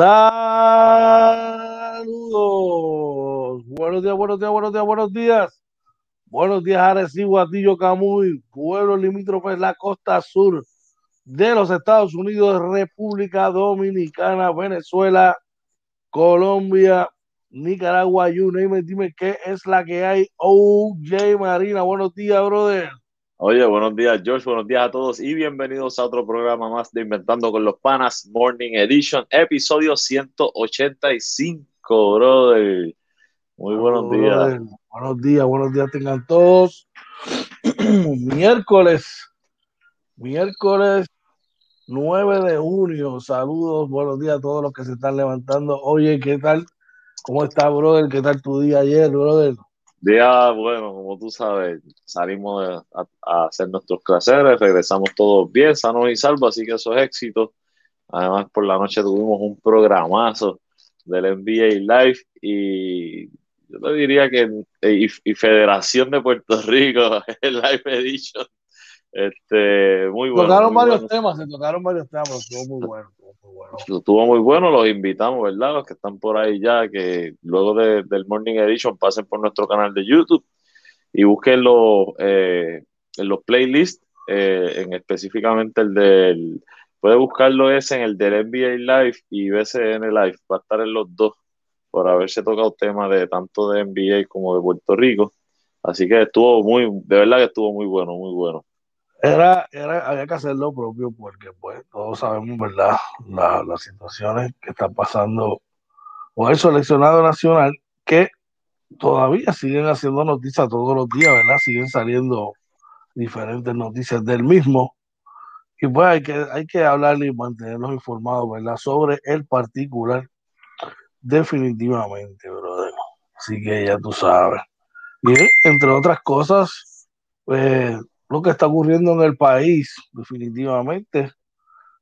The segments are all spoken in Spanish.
Saludos. Buenos días, buenos días, buenos días, buenos días. Buenos días, Arecibo, Atillo, Camuy, pueblo limítrofe la costa sur de los Estados Unidos, República Dominicana, Venezuela, Colombia, Nicaragua, you name dime qué es la que hay. OJ Marina, buenos días, brother. Oye, buenos días, George. Buenos días a todos y bienvenidos a otro programa más de Inventando con los Panas Morning Edition, episodio 185, brother. Muy buenos días. Buenos días, buenos días tengan todos. miércoles, miércoles 9 de junio. Saludos, buenos días a todos los que se están levantando. Oye, ¿qué tal? ¿Cómo está, brother? ¿Qué tal tu día ayer, brother? Día bueno, como tú sabes, salimos a, hacer nuestros clases, regresamos todos bien, sanos y salvos, así que eso es éxito. Además, por la noche tuvimos un programazo del NBA Live y yo te diría que y, Federación de Puerto Rico, el Live Edition, este, muy bueno. Tocaron varios temas, se tocaron varios temas, estuvo muy bueno. Estuvo muy bueno, los invitamos, ¿verdad? Los que están por ahí ya, que luego del Morning Edition pasen por nuestro canal de YouTube y busquen los, eh, los playlists, eh, en específicamente el del, puede buscarlo ese en el del NBA Live y BCN Live, va a estar en los dos, por haberse tocado temas de tanto de NBA como de Puerto Rico. Así que estuvo muy, de verdad que estuvo muy bueno, muy bueno. Era, era, había que hacer lo propio porque pues todos sabemos, ¿verdad? las situaciones que están pasando con el seleccionado nacional que todavía siguen haciendo noticias todos los días, ¿verdad? Siguen saliendo diferentes noticias del mismo. Y pues hay que, hay que hablar y mantenerlos informados, ¿verdad? Sobre el particular, definitivamente, brother. Así que ya tú sabes. Y entre otras cosas, pues lo que está ocurriendo en el país, definitivamente,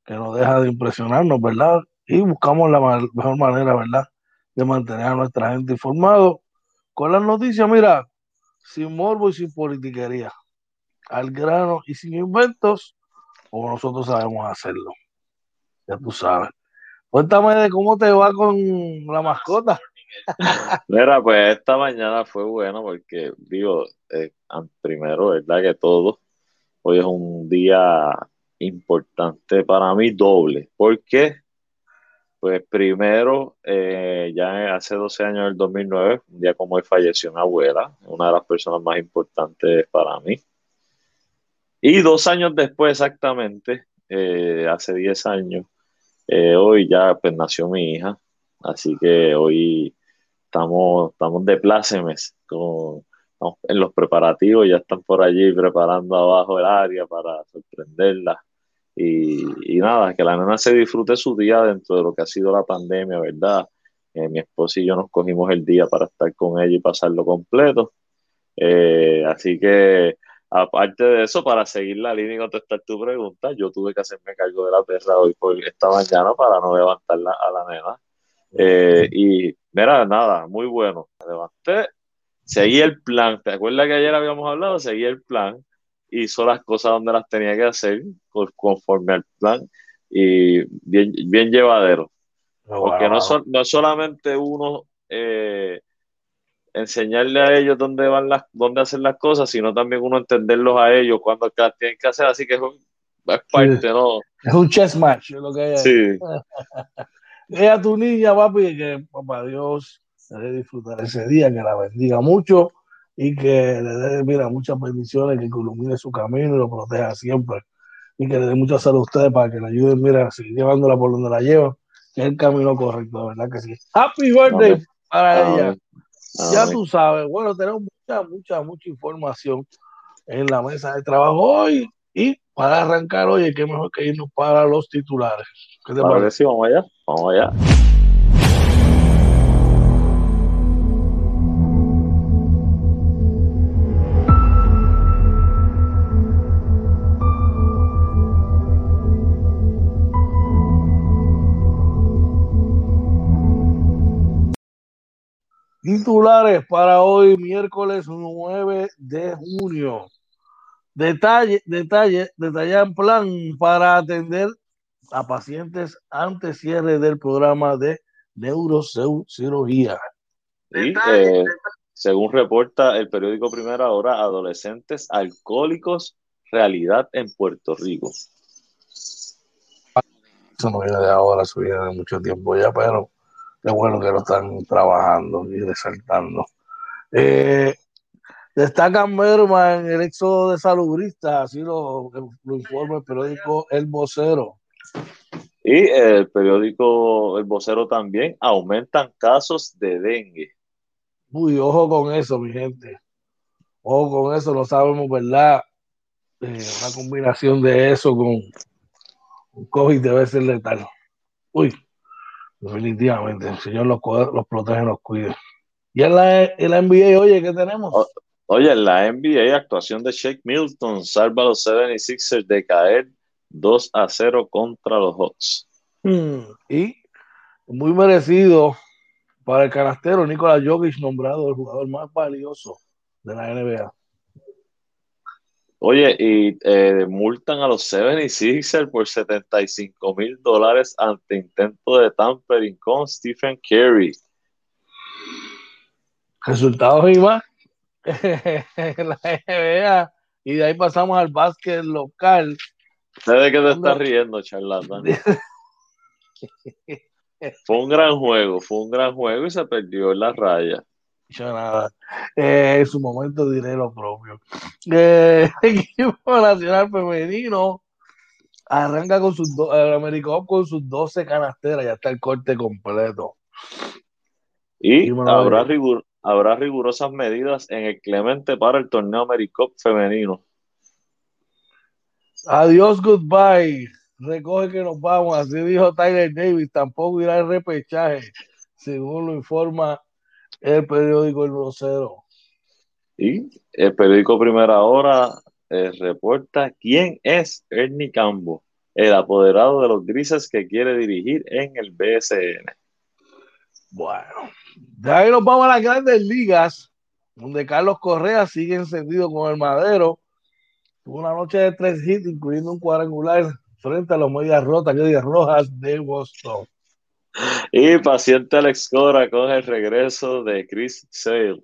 que no deja de impresionarnos, ¿verdad? Y buscamos la mejor manera, ¿verdad?, de mantener a nuestra gente informado con las noticias, mira, sin morbo y sin politiquería, al grano y sin inventos, como nosotros sabemos hacerlo. Ya tú sabes. Cuéntame de cómo te va con la mascota. Mira, pues esta mañana fue bueno porque, digo, eh, primero, ¿verdad? Que todo, hoy es un día importante para mí, doble. ¿Por qué? Pues primero, eh, ya hace 12 años, el 2009, un día como hoy falleció mi abuela, una de las personas más importantes para mí. Y dos años después, exactamente, eh, hace 10 años, hoy ya pues nació mi hija, así que hoy estamos, estamos de plácemes con, en los preparativos, ya están por allí preparando abajo el área para sorprenderla. Y, nada, que la nena se disfrute su día dentro de lo que ha sido la pandemia, ¿verdad? Eh, mi esposo y yo nos cogimos el día para estar con ella y pasarlo completo. Eh, así que, aparte de eso, para seguir la línea y contestar tu pregunta, yo tuve que hacerme cargo de la perra hoy por esta mañana para no levantarla a la nena. Eh, y mira, nada, muy bueno. Me levanté, seguí el plan. ¿Te acuerdas que ayer habíamos hablado? Seguí el plan, hizo las cosas donde las tenía que hacer conforme al plan y bien, bien llevadero. Oh, Porque no, son, no solamente uno eh, enseñarle a ellos dónde van las, dónde hacer las cosas, sino también uno entenderlos a ellos cuando tienen que hacer. Así que es, parte, ¿no? Es un chess match, lo que hay. Sí. a tu niña, papi, que papá Dios de disfrutar ese día, que la bendiga mucho y que le dé, mira, muchas bendiciones, que ilumine su camino y lo proteja siempre. Y que le dé mucha salud a ustedes para que le ayuden, mira, a seguir llevándola por donde la lleva, que es el camino correcto, ¿verdad que sí? Happy birthday para ella. Ya tú sabes, bueno, tenemos mucha, mucha, mucha información en la mesa de trabajo hoy y para arrancar hoy, qué mejor que irnos para los titulares. ¿Qué te parece? vamos allá, vamos allá. Titulares para hoy, miércoles 9 de junio. Detalle, detalle, en plan para atender a pacientes antes cierre del programa de neurocirugía. Y, eh, según reporta el periódico Primera Hora, adolescentes alcohólicos, realidad en Puerto Rico. Eso no viene de ahora, eso viene de mucho tiempo ya, pero es bueno que lo están trabajando y resaltando. Eh, destacan merma en el éxodo de salubristas, así lo, lo informa el periódico El Vocero. Y el periódico El Vocero también aumentan casos de dengue. Uy, ojo con eso, mi gente. Ojo con eso, no sabemos, ¿verdad? Eh, una combinación de eso con COVID debe ser letal. Uy, definitivamente, el Señor los, los protege, los cuide. Y en la, en la NBA, oye, ¿qué tenemos? Oye, en la NBA, actuación de Shake Milton salva a los 76ers de caer 2 a 0 contra los Hawks. Hmm, y muy merecido para el canastero Nikola Jokic, nombrado el jugador más valioso de la NBA. Oye, y eh, multan a los 76ers por 75 mil dólares ante intento de tampering con Stephen Curry. Resultados y más en la NBA. Y de ahí pasamos al básquet local. ¿De qué te estás riendo, charlatán? Fue un gran juego, fue un gran juego y se perdió en la raya. Yo nada. Eh, en su momento diré lo propio. Eh, el equipo nacional femenino arranca con sus el Americano con sus 12 canasteras, ya está el corte completo. Y habrá, habrá rigurosas medidas en el Clemente para el torneo Americop femenino. Adiós, goodbye recoge que nos vamos, así dijo Tyler Davis, tampoco irá al repechaje, según lo informa el periódico El Rosero. Y el periódico Primera Hora eh, reporta quién es Ernie Cambo, el apoderado de los grises que quiere dirigir en el BSN. Bueno, de ahí nos vamos a las grandes ligas, donde Carlos Correa sigue encendido con el madero. Tuvo una noche de tres hits, incluyendo un cuadrangular frente a los medias rotas, medias rojas de Boston. Y paciente Alex Cora con el regreso de Chris Sale.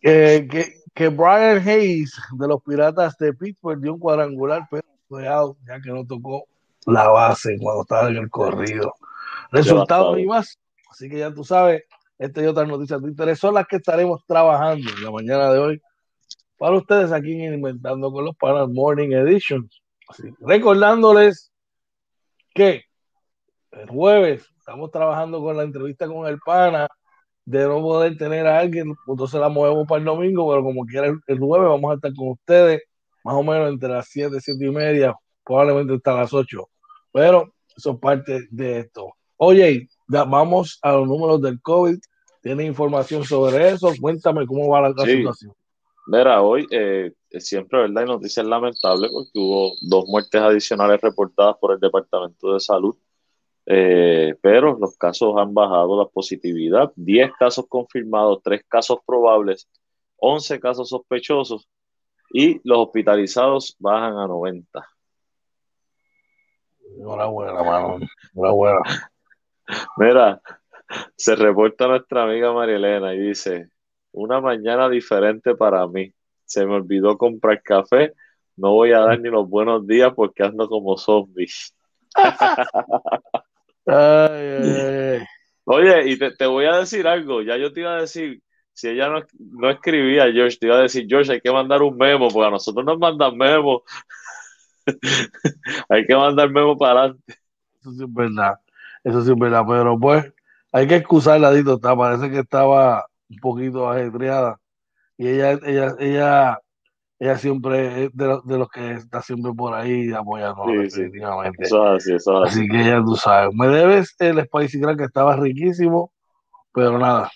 que, que, Brian Hayes de los Piratas de Pittsburgh dio un cuadrangular, pero fue out, ya que no tocó la base cuando estaba en el corrido. Resultados y más. Así que ya tú sabes, esta y otras noticias de interés son las que estaremos trabajando la mañana de hoy para ustedes aquí en Inventando con los Panas Morning Edition recordándoles que el jueves estamos trabajando con la entrevista con el pana de no poder tener a alguien, entonces la movemos para el domingo, pero como quiera el, jueves vamos a estar con ustedes más o menos entre las 7, 7 y media, probablemente hasta las 8. Pero eso es parte de esto. Oye, vamos a los números del COVID. ¿Tiene información sobre eso? Cuéntame cómo va la, situación. Mira, hoy eh, siempre, ¿verdad? Hay noticias lamentables porque hubo dos muertes adicionales reportadas por el Departamento de Salud, eh, pero los casos han bajado la positividad. 10 casos confirmados, 3 casos probables, 11 casos sospechosos y los hospitalizados bajan a 90. Enhorabuena, mano. Enhorabuena. Mira, se reporta nuestra amiga María Elena y dice, una mañana diferente para mí. Se me olvidó comprar café. No voy a dar ni los buenos días porque ando como zombie. Oye, y te, voy a decir algo. Ya yo te iba a decir, si ella no, no escribía, George, te iba a decir, George, hay que mandar un memo, porque a nosotros nos mandan memo. hay que mandar memo para adelante. Eso sí es verdad. Eso sí es verdad, pero pues hay que excusarla, Dito. Parece que estaba un poquito ajetreada y ella, ella, ella, ella siempre es de, de los que está siempre por ahí apoyando definitivamente. así, eso así. así. que ya tú sabes. Me debes el Spicy Crack que estaba riquísimo, pero nada.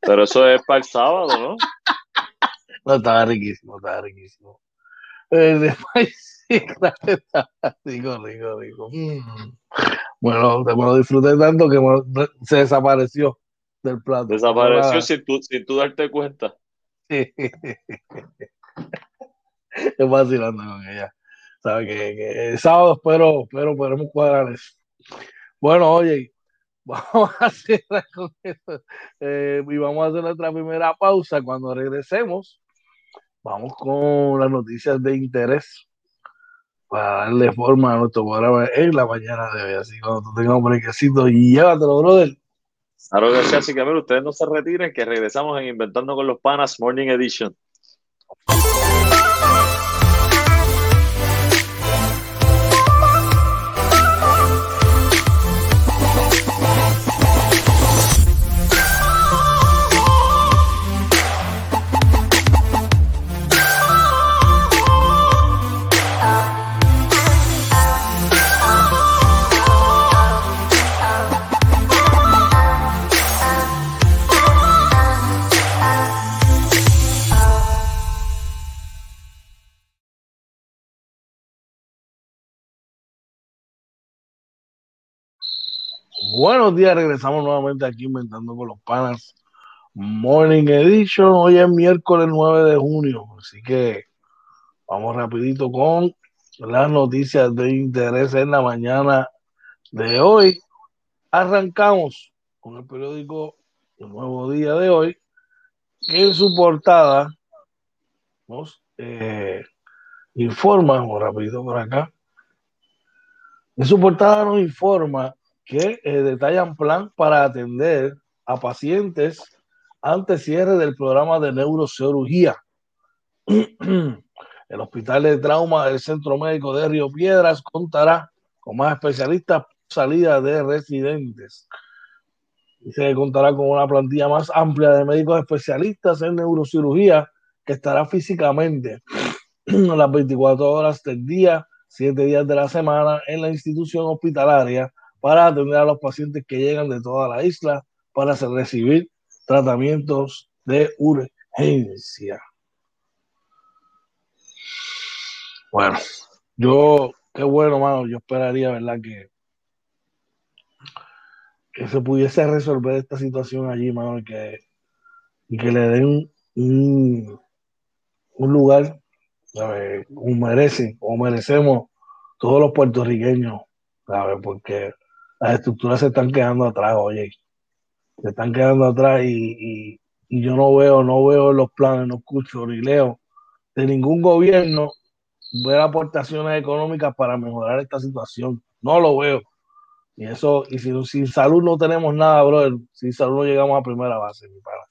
Pero eso es para el sábado, ¿no? no, estaba riquísimo, estaba riquísimo. El Spicy Crack estaba rico, rico, rico. Mm. Bueno, me lo disfruté tanto que se desapareció del plato. Desapareció sin tú, sin tú darte cuenta. es vacilando con ella. ¿Sabe? Que, el sábado espero, espero podremos cuadrar eso. Bueno, oye, vamos a hacer con esto eh, y vamos a hacer nuestra primera pausa. Cuando regresemos, vamos con las noticias de interés para darle forma a nuestro programa en la mañana de hoy. Así cuando tengamos un brequecito, llévatelo, brother. Claro que sí, así que ver, ustedes no se retiren, que regresamos en Inventando con los Panas Morning Edition. Buenos días, regresamos nuevamente aquí inventando con los panas Morning Edition. Hoy es miércoles 9 de junio, así que vamos rapidito con las noticias de interés en la mañana de hoy. Arrancamos con el periódico El Nuevo Día de hoy, que en su portada nos eh, informa, vamos rapidito por acá, en su portada nos informa que eh, detallan plan para atender a pacientes antes cierre del programa de neurocirugía. El Hospital de Trauma del Centro Médico de Río Piedras contará con más especialistas por salida de residentes. Dice que contará con una plantilla más amplia de médicos especialistas en neurocirugía que estará físicamente las 24 horas del día, 7 días de la semana en la institución hospitalaria para atender a los pacientes que llegan de toda la isla para recibir tratamientos de urgencia. Bueno, yo, qué bueno, mano, yo esperaría, ¿verdad? Que, que se pudiese resolver esta situación allí, mano, y que, y que le den un, un lugar como merecen, como merecemos todos los puertorriqueños, ¿sabes? Porque las estructuras se están quedando atrás, oye, se están quedando atrás y, yo no veo, no veo los planes, no escucho ni leo de ningún gobierno ver aportaciones económicas para mejorar esta situación. No lo veo. Y eso, y si sin salud no tenemos nada, brother, sin salud no llegamos a primera base, para.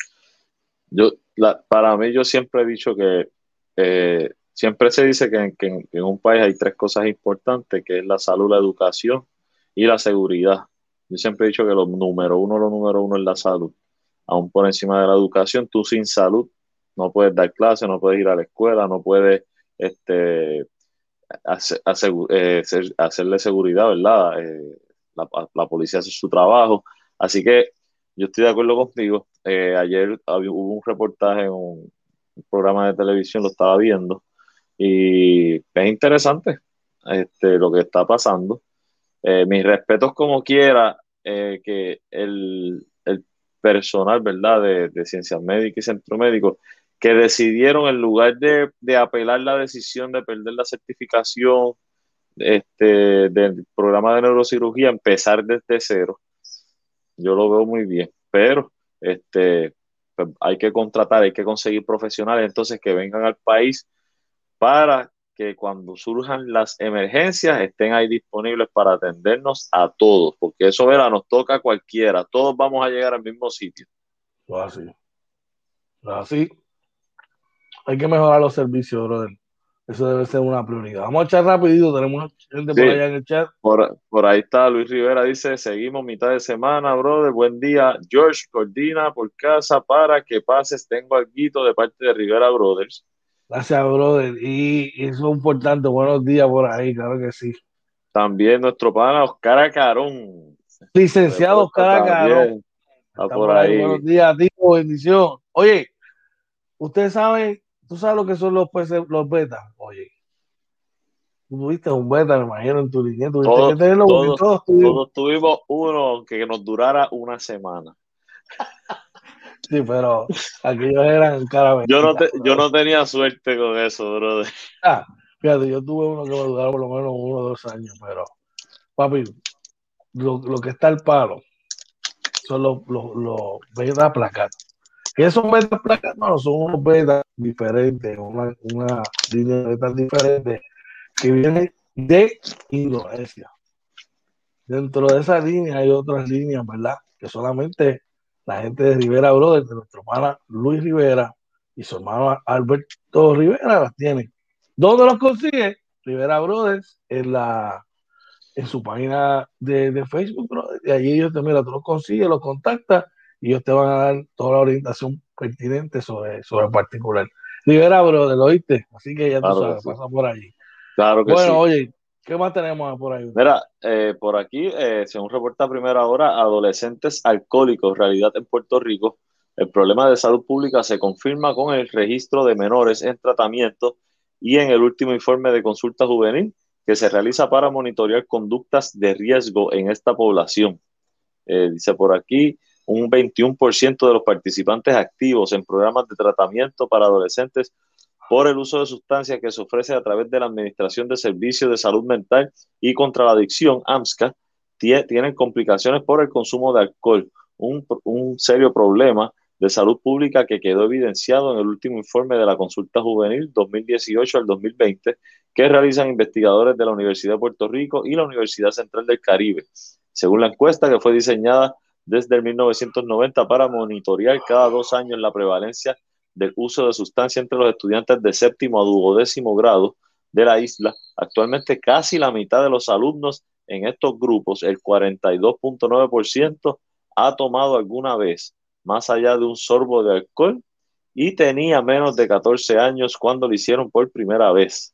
Yo, para mí, yo siempre he dicho que eh, siempre se dice que, que, en un país hay tres cosas importantes, que es la salud, la educación y la seguridad. Yo siempre he dicho que lo número uno, lo número uno es la salud. Aún por encima de la educación, tú sin salud no puedes dar clases, no puedes ir a la escuela, no puedes este, eh, hacerle seguridad, ¿verdad? Eh, la, policía hace su trabajo. Así que yo estoy de acuerdo contigo. Eh, ayer hubo un reportaje en un, programa de televisión, lo estaba viendo, y es interesante este, lo que está pasando. Eh, mis respetos como quiera eh, que el, personal, ¿verdad? De, ciencias médicas y centro médico, que decidieron en lugar de, apelar la decisión de perder la certificación este, del programa de neurocirugía, empezar desde cero. Yo lo veo muy bien, pero este, pues, hay que contratar, hay que conseguir profesionales entonces que vengan al país para que cuando surjan las emergencias estén ahí disponibles para atendernos a todos, porque eso verá, nos toca a cualquiera, todos vamos a llegar al mismo sitio. Así. Así. Hay que mejorar los servicios, brother. Eso debe ser una prioridad. Vamos a echar rapidito, tenemos gente por allá en el chat. Por, por, ahí está Luis Rivera, dice, seguimos mitad de semana, brother, buen día. George, coordina por casa para que pases, tengo algo de parte de Rivera Brothers. Gracias, brother. Y, eso es importante. Buenos días por ahí, claro que sí. También nuestro pana Oscar Acarón. Licenciado Oscar Acarón. Está por ahí. Buenos días, tío. Bendición. Oye, ustedes saben, tú sabes lo que son los, los betas. Oye, tú tuviste un beta, me imagino, en tu línea. Todos, todos, todos, tuvimos. tuvimos uno que nos durara una semana. Sí, pero aquellos eran cara yo no, yo no tenía suerte con eso, brother. Ah, Fíjate, yo tuve uno que me duraron por lo menos uno o dos años, pero papi, lo, que está al palo son los, los, los beta placados. ¿Qué son beta placados? No, son unos beta diferentes, una, una línea de betas diferente que viene de Indonesia. Dentro de esa línea hay otras líneas, ¿verdad? Que solamente la gente de Rivera Brothers, de nuestro hermano Luis Rivera y su hermano Alberto Rivera las tienen. ¿Dónde los consigue? Rivera Brothers en la en su página de, Facebook, y allí ellos te, mira, tú los consigues, los contactas y ellos te van a dar toda la orientación pertinente sobre, sobre el particular. Rivera Brothers, ¿lo oíste? Así que ya tú sabes, pasa por allí. Claro que bueno, oye, ¿qué más tenemos por ahí? Mira, eh, por aquí, eh, según reporta primera hora, adolescentes alcohólicos, realidad en Puerto Rico, el problema de salud pública se confirma con el registro de menores en tratamiento y en el último informe de consulta juvenil que se realiza para monitorear conductas de riesgo en esta población. Eh, dice por aquí, un 21% de los participantes activos en programas de tratamiento para adolescentes por el uso de sustancias que se ofrece a través de la Administración de Servicios de Salud Mental y contra la Adicción, AMSCA, tienen complicaciones por el consumo de alcohol, un, un serio problema de salud pública que quedó evidenciado en el último informe de la consulta juvenil 2018 al 2020 que realizan investigadores de la Universidad de Puerto Rico y la Universidad Central del Caribe. Según la encuesta que fue diseñada desde el 1990 para monitorear cada dos años la prevalencia del uso de sustancias entre los estudiantes de séptimo a duodécimo grado de la isla, actualmente casi la mitad de los alumnos en estos grupos, el 42.9%, ha tomado alguna vez más allá de un sorbo de alcohol y tenía menos de 14 años cuando lo hicieron por primera vez.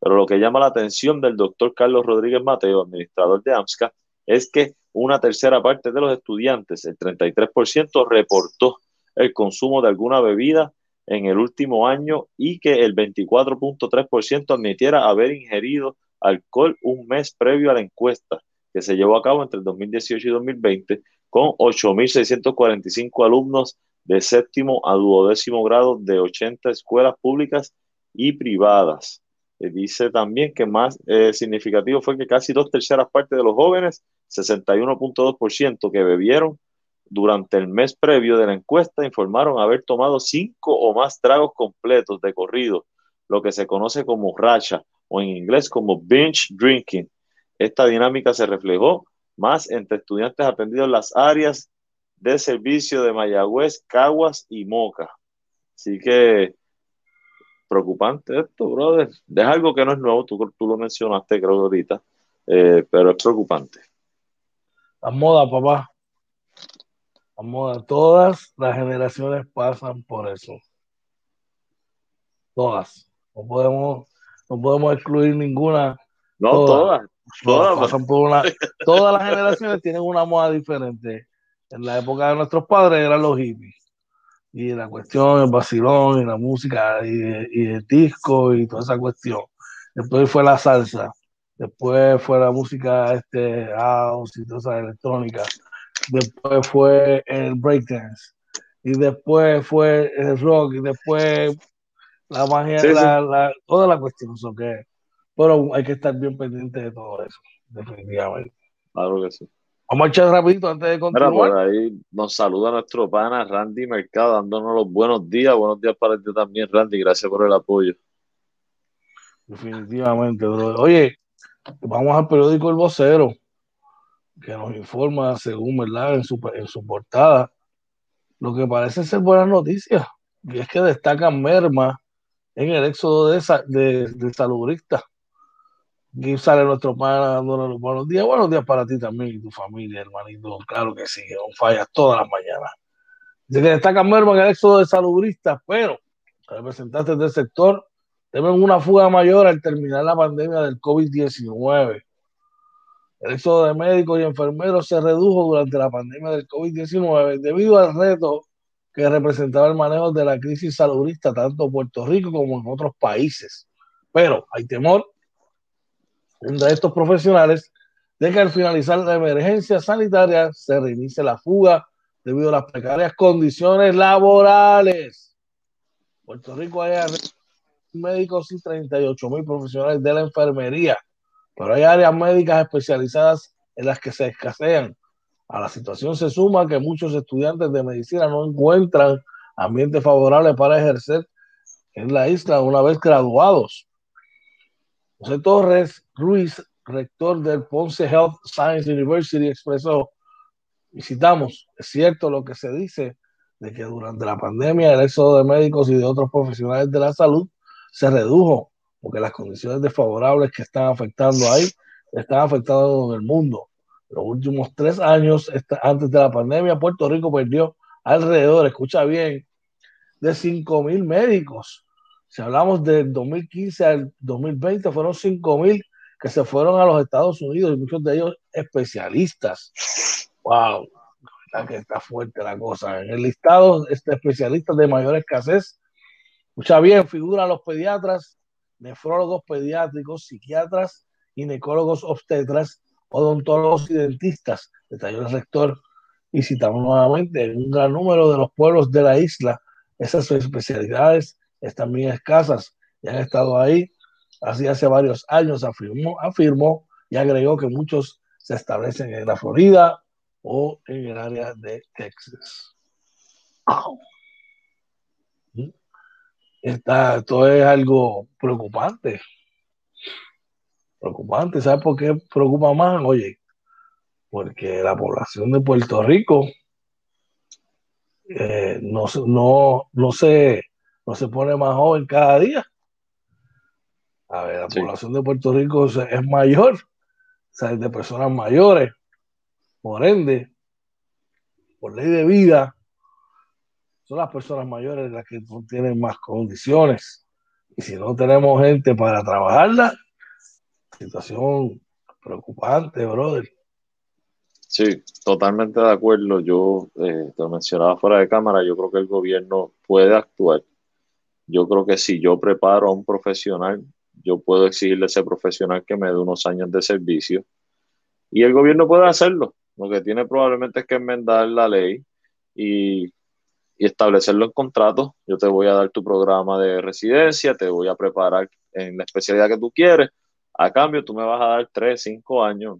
Pero lo que llama la atención del doctor Carlos Rodríguez Mateo, administrador de AMSCA, es que una tercera parte de los estudiantes, el 33%, reportó el consumo de alguna bebida en el último año y que el 24.3% admitiera haber ingerido alcohol un mes previo a la encuesta que se llevó a cabo entre el 2018 y 2020 con 8.645 alumnos de séptimo a duodécimo grado de 80 escuelas públicas y privadas. Eh, dice también que más eh, significativo fue que casi dos terceras partes de los jóvenes, 61.2% que bebieron durante el mes previo de la encuesta, informaron haber tomado cinco o más tragos completos de corrido, lo que se conoce como racha o en inglés como binge drinking. Esta dinámica se reflejó más entre estudiantes atendidos en las áreas de servicio de Mayagüez, Caguas y Moca. Así que preocupante esto, brother. Es algo que no es nuevo, tú, tú lo mencionaste creo ahorita, eh, pero es preocupante. La moda, papá. La moda. Todas las generaciones pasan por eso. Todas. No podemos, no podemos excluir ninguna. No, todas. Todas, todas las generaciones tienen una moda diferente. En la época de nuestros padres eran los hippies. Y la cuestión, el vacilón, y la música, y, el disco, y toda esa cuestión. Después fue la salsa. Después fue la música este, house y toda esa electrónica. Después fue el breakdance. Y después fue el rock. Y después la magia, la, toda la cuestión. que pero hay que estar bien pendiente de todo eso, definitivamente. Claro que sí. Vamos a echar rapidito antes de continuar. Mira, por ahí nos saluda nuestro pana Randy Mercado, dándonos los buenos días. Buenos días para ti también, Randy. Gracias por el apoyo. Definitivamente, bro. Oye, vamos al periódico El Vocero, que nos informa, según verdad, en su, en su portada, lo que parece ser buenas noticias, y es que destacan merma en el éxodo de, de, de saludistas Aquí sale nuestro pana buenos días. Buenos días para ti también y tu familia, hermanito. Claro que sí, no fallas todas las mañanas. Dice que destaca Merma en el éxodo de salubristas, pero representantes del sector temen una fuga mayor al terminar la pandemia del COVID-19. El éxodo de médicos y enfermeros se redujo durante la pandemia del COVID-19 debido al reto que representaba el manejo de la crisis salubrista tanto en Puerto Rico como en otros países. Pero hay temor de estos profesionales de que al finalizar la emergencia sanitaria se reinicie la fuga debido a las precarias condiciones laborales. Puerto Rico haya médicos y 38 mil profesionales de la enfermería, pero hay áreas médicas especializadas en las que se escasean. A la situación se suma que muchos estudiantes de medicina no encuentran ambiente favorable para ejercer en la isla una vez graduados. José Torres Ruiz, rector del Ponce Health Science University, expresó, visitamos, es cierto lo que se dice de que durante la pandemia el éxodo de médicos y de otros profesionales de la salud se redujo, porque las condiciones desfavorables que están afectando ahí están afectando en el mundo. Los últimos tres años antes de la pandemia, Puerto Rico perdió alrededor, escucha bien, de 5 mil médicos. Si hablamos del 2015 al 2020, fueron 5 mil que se fueron a los Estados Unidos y muchos de ellos especialistas. ¡Wow! Que está fuerte la cosa. En el listado de especialistas de mayor escasez, escucha bien, figuran los pediatras, nefrólogos pediátricos, psiquiatras, ginecólogos obstetras, odontólogos y dentistas, detalló el rector. Y citamos nuevamente, en un gran número de los pueblos de la isla, esas especialidades están bien escasas y han estado ahí así hace varios años, afirmó, y agregó que muchos se establecen en la Florida o en el área de Texas. Esto es algo preocupante. Preocupante, ¿sabes por qué preocupa más? Oye, porque la población de Puerto Rico eh, no, no, no, se, no se pone más joven cada día. A ver, la población de Puerto Rico es, mayor, o sea, de personas mayores. Por ende, por ley de vida, son las personas mayores las que tienen más condiciones. Y si no tenemos gente para trabajarla, situación preocupante, brother. Sí, totalmente de acuerdo. Yo eh, te lo mencionaba fuera de cámara, yo creo que el gobierno puede actuar. Yo creo que si yo preparo a un profesional, yo puedo exigirle a ese profesional que me dé unos años de servicio y el gobierno puede hacerlo. Lo que tiene probablemente es que enmendar la ley y, y establecerlo en contrato. Yo te voy a dar tu programa de residencia, te voy a preparar en la especialidad que tú quieres. A cambio, tú me vas a dar tres, cinco años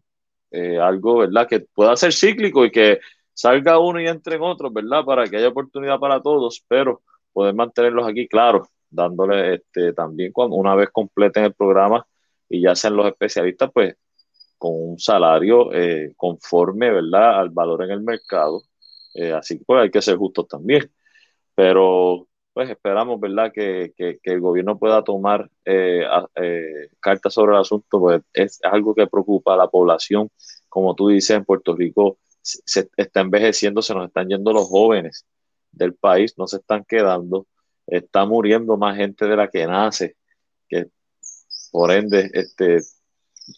eh, algo, ¿verdad? Que pueda ser cíclico y que salga uno y entre en otro, ¿verdad? Para que haya oportunidad para todos, pero poder mantenerlos aquí, claro, dándole este, también cuando una vez completen el programa y ya sean los especialistas, pues con un salario eh, conforme, ¿verdad? Al valor en el mercado. Eh, así que pues hay que ser justos también. Pero pues esperamos, ¿verdad? Que, que, el gobierno pueda tomar eh, cartas sobre el asunto, pues es, algo que preocupa a la población. Como tú dices, en Puerto Rico se, está envejeciendo, se nos están yendo los jóvenes del país, no se están quedando, está muriendo más gente de la que nace, que por ende este,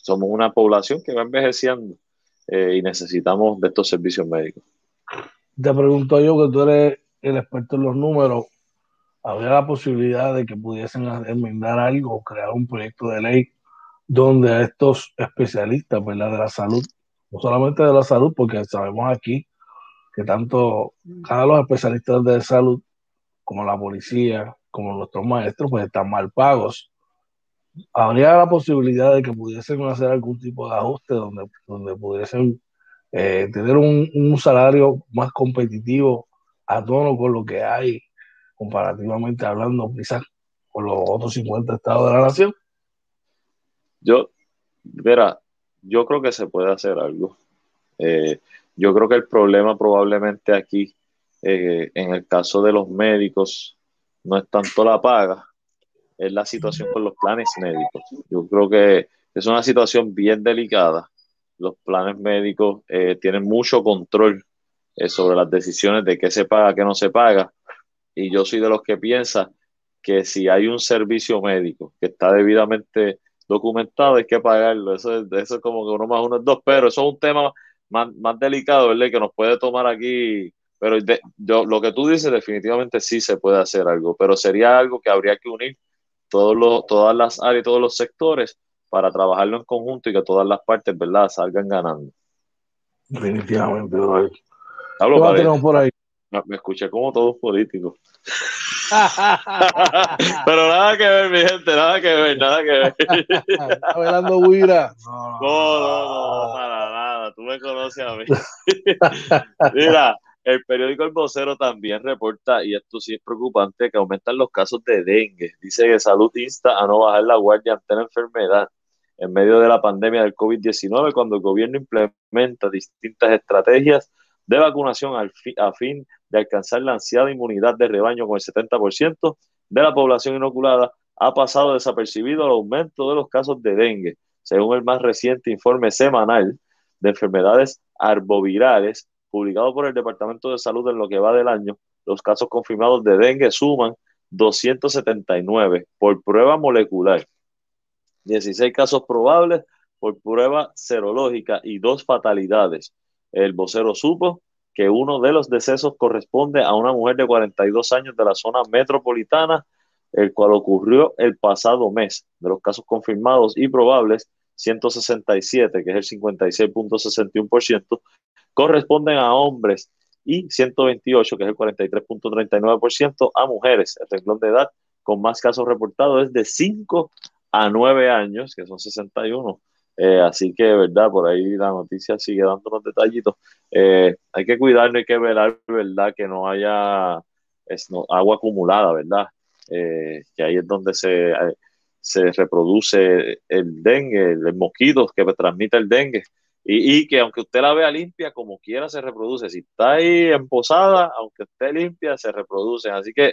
somos una población que va envejeciendo eh, y necesitamos de estos servicios médicos. Te pregunto yo que tú eres el experto en los números, habría la posibilidad de que pudiesen enmendar algo o crear un proyecto de ley donde a estos especialistas de la salud, no solamente de la salud, porque sabemos aquí que tanto cada los especialistas de salud como la policía, como nuestros maestros, pues están mal pagos. Habría la posibilidad de que pudiesen hacer algún tipo de ajuste donde, donde pudiesen eh, tener un, un, salario más competitivo a tono con lo que hay comparativamente hablando quizás con los otros 50 estados de la nación? Yo, verá, yo creo que se puede hacer algo. Eh, yo creo que el problema probablemente aquí, eh, en el caso de los médicos, no es tanto la paga, es la situación con los planes médicos. Yo creo que es una situación bien delicada. Los planes médicos eh, tienen mucho control sobre las decisiones de qué se paga, qué no se paga y yo soy de los que piensa que si hay un servicio médico que está debidamente documentado, hay que pagarlo. Eso es, eso es como que uno más uno es dos, pero eso es un tema más, más delicado, ¿verdad? Que nos puede tomar aquí. Pero yo, lo que tú dices, definitivamente sí se puede hacer algo, pero sería algo que habría que unir todos los, todas las áreas todos los sectores para trabajarlo en conjunto y que todas las partes, ¿verdad?, salgan ganando. Definitivamente, Hablo para por ahí. Me escuché como todos políticos. Pero nada que ver, mi gente, nada que ver, nada que ver. ¿Está velando Huira? No, no, no, para nada. Tú me conoces a mí. Mira, el periódico El Vocero también reporta, y esto sí es preocupante, que aumentan los casos de dengue. Dice que Salud insta a no bajar la guardia ante la enfermedad en medio de la pandemia del COVID-19, cuando el gobierno implementa distintas estrategias de vacunación al a fin de alcanzar la ansiada inmunidad de rebaño con el 70% de la población inoculada, ha pasado desapercibido el aumento de los casos de dengue, según el más reciente informe semanal de enfermedades arbovirales publicado por el Departamento de Salud en lo que va del año. Los casos confirmados de dengue suman 279 por prueba molecular, 16 casos probables por prueba serológica y dos fatalidades. El vocero supo que uno de los decesos corresponde a una mujer de 42 años de la zona metropolitana, el cual ocurrió el pasado mes. De los casos confirmados y probables, 167, que es el 56.61%, corresponden a hombres y 128, que es el 43.39%, a mujeres. El renglón de edad con más casos reportados es de 5 a 9 años, que son 61. Eh, así que, verdad, por ahí la noticia sigue dando los detallitos. Eh, hay que cuidarnos, hay que velar, verdad, que no haya agua acumulada, verdad, eh, que ahí es donde se, se reproduce el dengue, el, mosquito que transmite el dengue. Y, y, que aunque usted la vea limpia, como quiera se reproduce. Si está ahí en posada, aunque esté limpia, se reproduce. Así que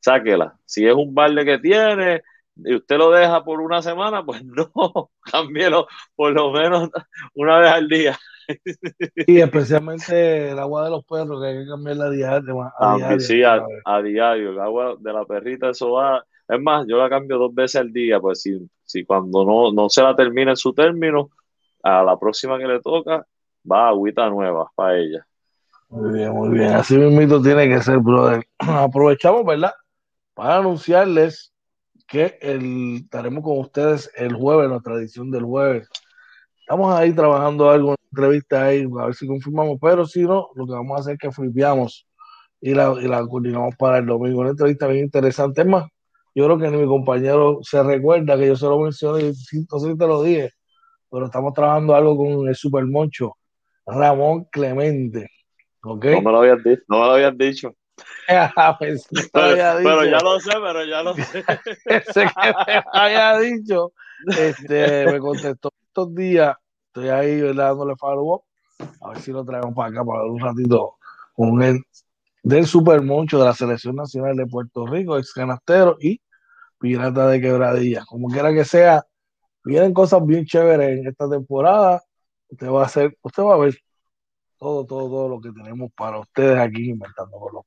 sáquela. Si es un balde que tiene, y usted lo deja por una semana, pues no, cámbielo por lo menos una vez al día. Y especialmente el agua de los perros, que hay que cambiarla a diario. A, diario, sí, a, diario. El agua de la perrita, eso va. Es más, yo la cambio dos veces al día, pues si, si cuando no, no se la termina en su término, a la próxima que le toca, va agüita nueva para ella. Muy bien, muy bien. Así mismo tiene que ser, brother. Aprovechamos, ¿verdad? Para anunciarles que el, estaremos con ustedes el jueves, nuestra edición del jueves. Estamos ahí trabajando algo, entrevista ahí, a ver si confirmamos, pero si no, lo que vamos a hacer es que flipeamos y la, y la coordinamos para el domingo. Una entrevista bien interesante. Es más, yo creo que mi compañero se recuerda que yo se lo mencioné, no sé si te lo dije, pero estamos trabajando algo con el Super Moncho, Ramón Clemente. ¿okay? No me lo habías dicho. No me lo habías dicho. Pues, pero, ya lo sé, pero ya lo sé. Ese que me había dicho, este, me contestó estos días, estoy ahí dándole follow a ver si lo traemos para acá para ver un ratito con él del Super Moncho de la Selección Nacional de Puerto Rico, ex canastero y pirata de quebradilla. Como quiera que sea, vienen cosas bien chéveres en esta temporada. Usted va a hacer, usted va a ver todo, todo, todo lo que tenemos para ustedes aquí inventando con los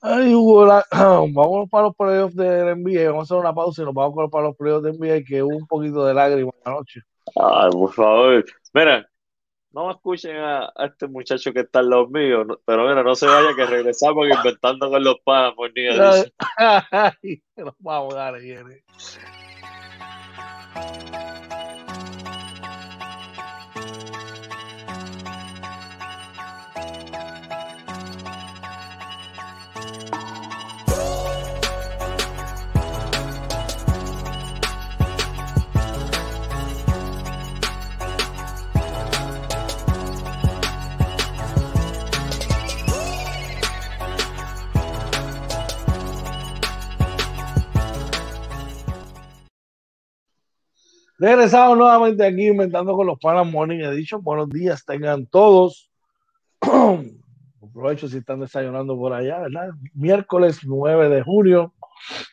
Ay, Hugo, vamos para los playoffs del NBA. Vamos a hacer una pausa y nos vamos para los playoffs del NBA, que hubo un poquito de lágrimas anoche. Ay, por favor. Mira, no escuchen a, este muchacho que está en los míos, pero mira, no se vaya que regresamos inventando con los panas, por ni Nos vamos, dale, viene. Regresamos nuevamente aquí inventando con los panas Morning Edition. Buenos días, tengan todos. Aprovecho si están desayunando por allá, ¿verdad? Miércoles 9 de junio.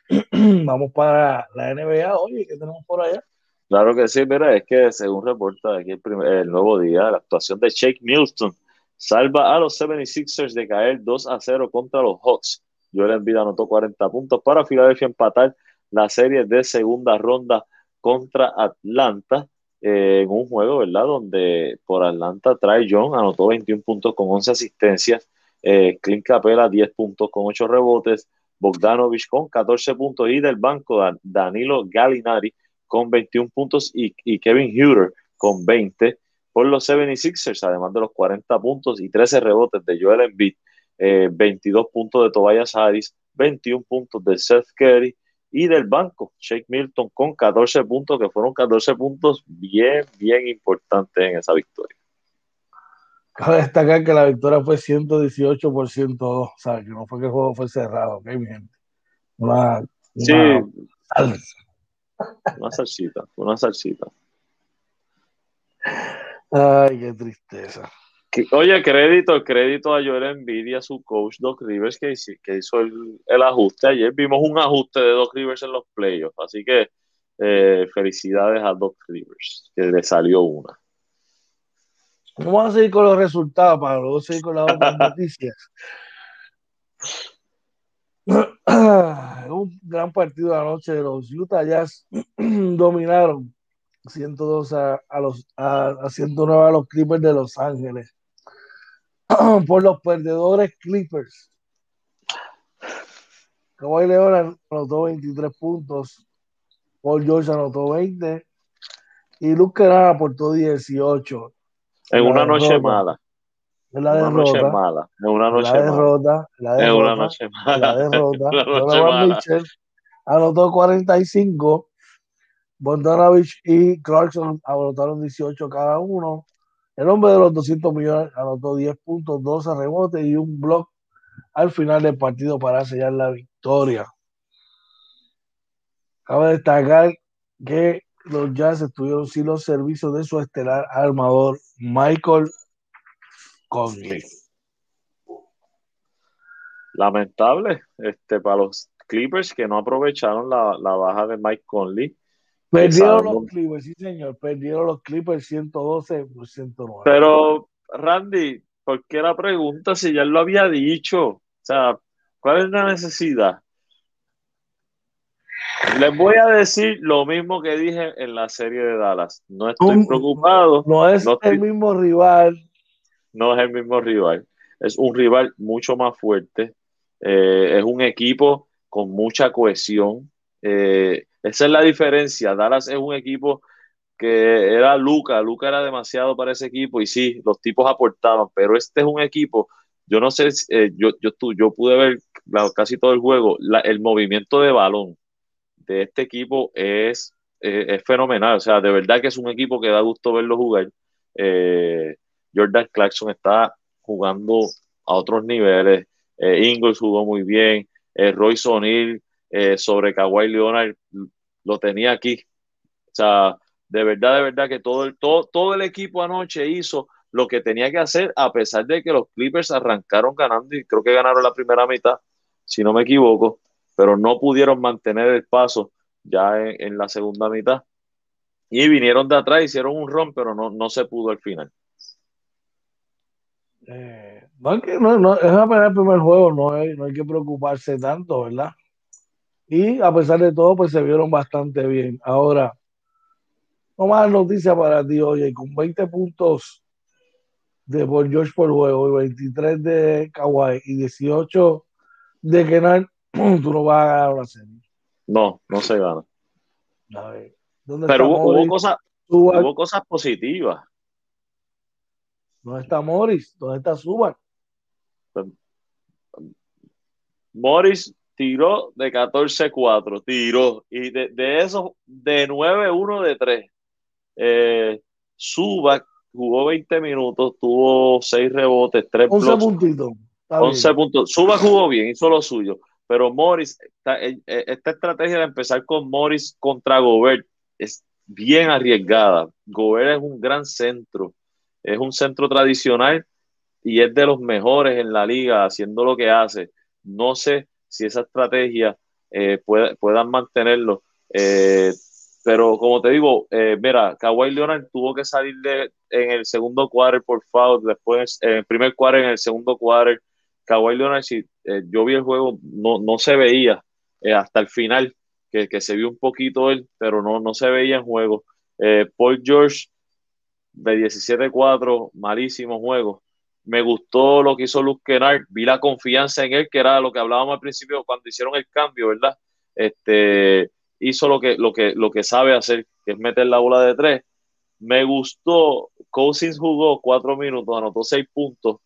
Vamos para la NBA. Oye, ¿qué tenemos por allá? Claro que sí, mira, es que según reporta aquí el, nuevo día, la actuación de Shake Milton salva a los 76ers de caer 2 a 0 contra los Hawks. Joel Embiid anotó 40 puntos para Filadelfia empatar la serie de segunda ronda contra Atlanta eh, en un juego, ¿verdad? Donde por Atlanta Trae John anotó 21 puntos con 11 asistencias, eh, Clint Capela 10 puntos con 8 rebotes, Bogdanovich con 14 puntos y del banco Danilo Gallinari con 21 puntos y, Kevin Huter con 20. por los 76ers, además de los 40 puntos y 13 rebotes de Joel Embiid, 22 eh, puntos de Tobias Harris, 21 puntos de Seth Curry y del banco, Shake Milton con 14 puntos, que fueron 14 puntos bien, bien importantes en esa victoria. Cabe destacar que la victoria fue 118 por 102, o sea, que no fue que el juego fue cerrado, ok, mi gente. Una, sí, una salsita, una salsita. Ay, qué tristeza. Oye, crédito, crédito a Joel Embiid a su coach Doc Rivers que, que hizo el, ajuste. Ayer vimos un ajuste de Doc Rivers en los playoffs, así que eh, felicidades a Doc Rivers, que le salió una. Vamos a seguir con los resultados para luego seguir con las otras noticias. Un gran partido de anoche de los Utah Jazz dominaron 102 a, los a, 109 a los Clippers de Los Ángeles por los perdedores Clippers. Kawhi Leonard anotó 23 puntos, Paul George anotó 20 y Luke Kennard aportó 18. En una noche mala. En la derrota. Noche mala. En una noche la derrota, mala. En una noche mala. La derrota. la Mitchell anotó 45. Bondanovich y Clarkson anotaron 18 cada uno. El hombre de los 200 millones anotó 10 puntos, 12 rebotes y un block al final del partido para sellar la victoria. Cabe destacar que los Jazz estuvieron sin los servicios de su estelar armador Michael Conley. Lamentable este, para los Clippers que no aprovecharon la, la baja de Mike Conley Perdieron los Clippers, sí señor, perdieron los Clippers 112 por 109. Pero, Randy, ¿por qué la pregunta si ya lo había dicho? O sea, ¿cuál es la necesidad? Les voy a decir lo mismo que dije en la serie de Dallas. No estoy preocupado. No es el mismo rival. No es el mismo rival. Es un rival mucho más fuerte. Eh, es un equipo con mucha cohesión. Eh, esa es la diferencia. Dallas es un equipo que era Luca, Luca era demasiado para ese equipo y sí, los tipos aportaban, pero este es un equipo, yo no sé, eh, yo, yo, yo pude ver casi todo el juego, el movimiento de balón de este equipo es, eh, es fenomenal, o sea, de verdad que es un equipo que da gusto verlo jugar. Eh, Jordan Clarkson está jugando a otros niveles, Ingles jugó muy bien, Royce O'Neill sobre Kawhi Leonard lo tenía aquí. O sea, de verdad, de verdad que todo el, todo, todo el equipo anoche hizo lo que tenía que hacer, a pesar de que los Clippers arrancaron ganando y creo que ganaron la primera mitad, si no me equivoco, pero no pudieron mantener el paso ya en, la segunda mitad. Y vinieron de atrás, hicieron un ron, pero no, no se pudo al final. Eh, no, es apenas el primer juego, no no hay que preocuparse tanto, ¿verdad? Y a pesar de todo, pues se vieron bastante bien. Ahora, no más noticia para ti, oye, con 20 puntos de por George por juego y 23 de Kawhi y 18 de Kenan, tú no vas a ganar una serie. No, no se gana. Pero hubo, cosas, hubo cosas positivas. ¿Dónde está Morris? ¿Dónde está Suban? Morris tiró de 14-4, tiró. Y de, de esos, de 9-1 de 3. Eh, Suba jugó 20 minutos, tuvo 6 rebotes, 3 11 puntitos. 11 puntos. Suba jugó bien, hizo lo suyo. Pero Morris, esta, eh, eh, esta estrategia de empezar con Morris contra Gobert es bien arriesgada. Gobert es un gran centro, es un centro tradicional y es de los mejores en la liga haciendo lo que hace. No sé si esa estrategia eh, puedan mantenerlo. Eh, pero como te digo, eh, mira, Kawhi Leonard tuvo que salir de, en el segundo cuadro por foul, después en el primer cuadro, en el segundo cuadro. Kawhi Leonard, si yo vi el juego, no, no se veía hasta el final, que, que, se vio un poquito él, pero no, no se veía en juego. Paul George de 17-4, malísimo juego me gustó lo que hizo Luke Kennard, vi la confianza en él, que era lo que hablábamos al principio cuando hicieron el cambio, ¿verdad? Este, hizo lo que, lo que, lo que sabe hacer, que es meter la bola de tres. me gustó. Cousins jugó cuatro minutos, anotó seis puntos,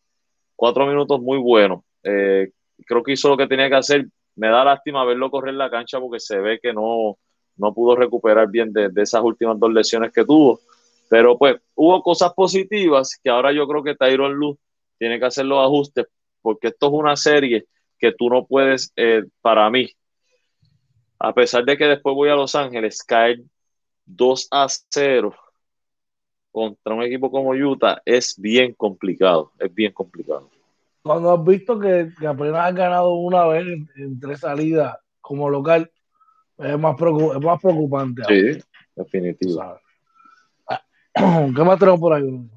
cuatro minutos muy buenos. Eh, creo que hizo lo que tenía que hacer. Me da lástima verlo correr la cancha porque se ve que no, no pudo recuperar bien de, esas últimas dos lesiones que tuvo. Pero pues hubo cosas positivas que ahora yo creo que Tyron Luz tiene que hacer los ajustes porque esto es una serie que tú no puedes, eh, para mí, a pesar de que después voy a Los Ángeles, caer 2 a 0 contra un equipo como Utah es bien complicado, es bien complicado. Cuando has visto que, apenas has ganado una vez en, tres salidas como local, es más, es más preocupante. Sí, definitivo. ¿Qué más tenemos por ahí?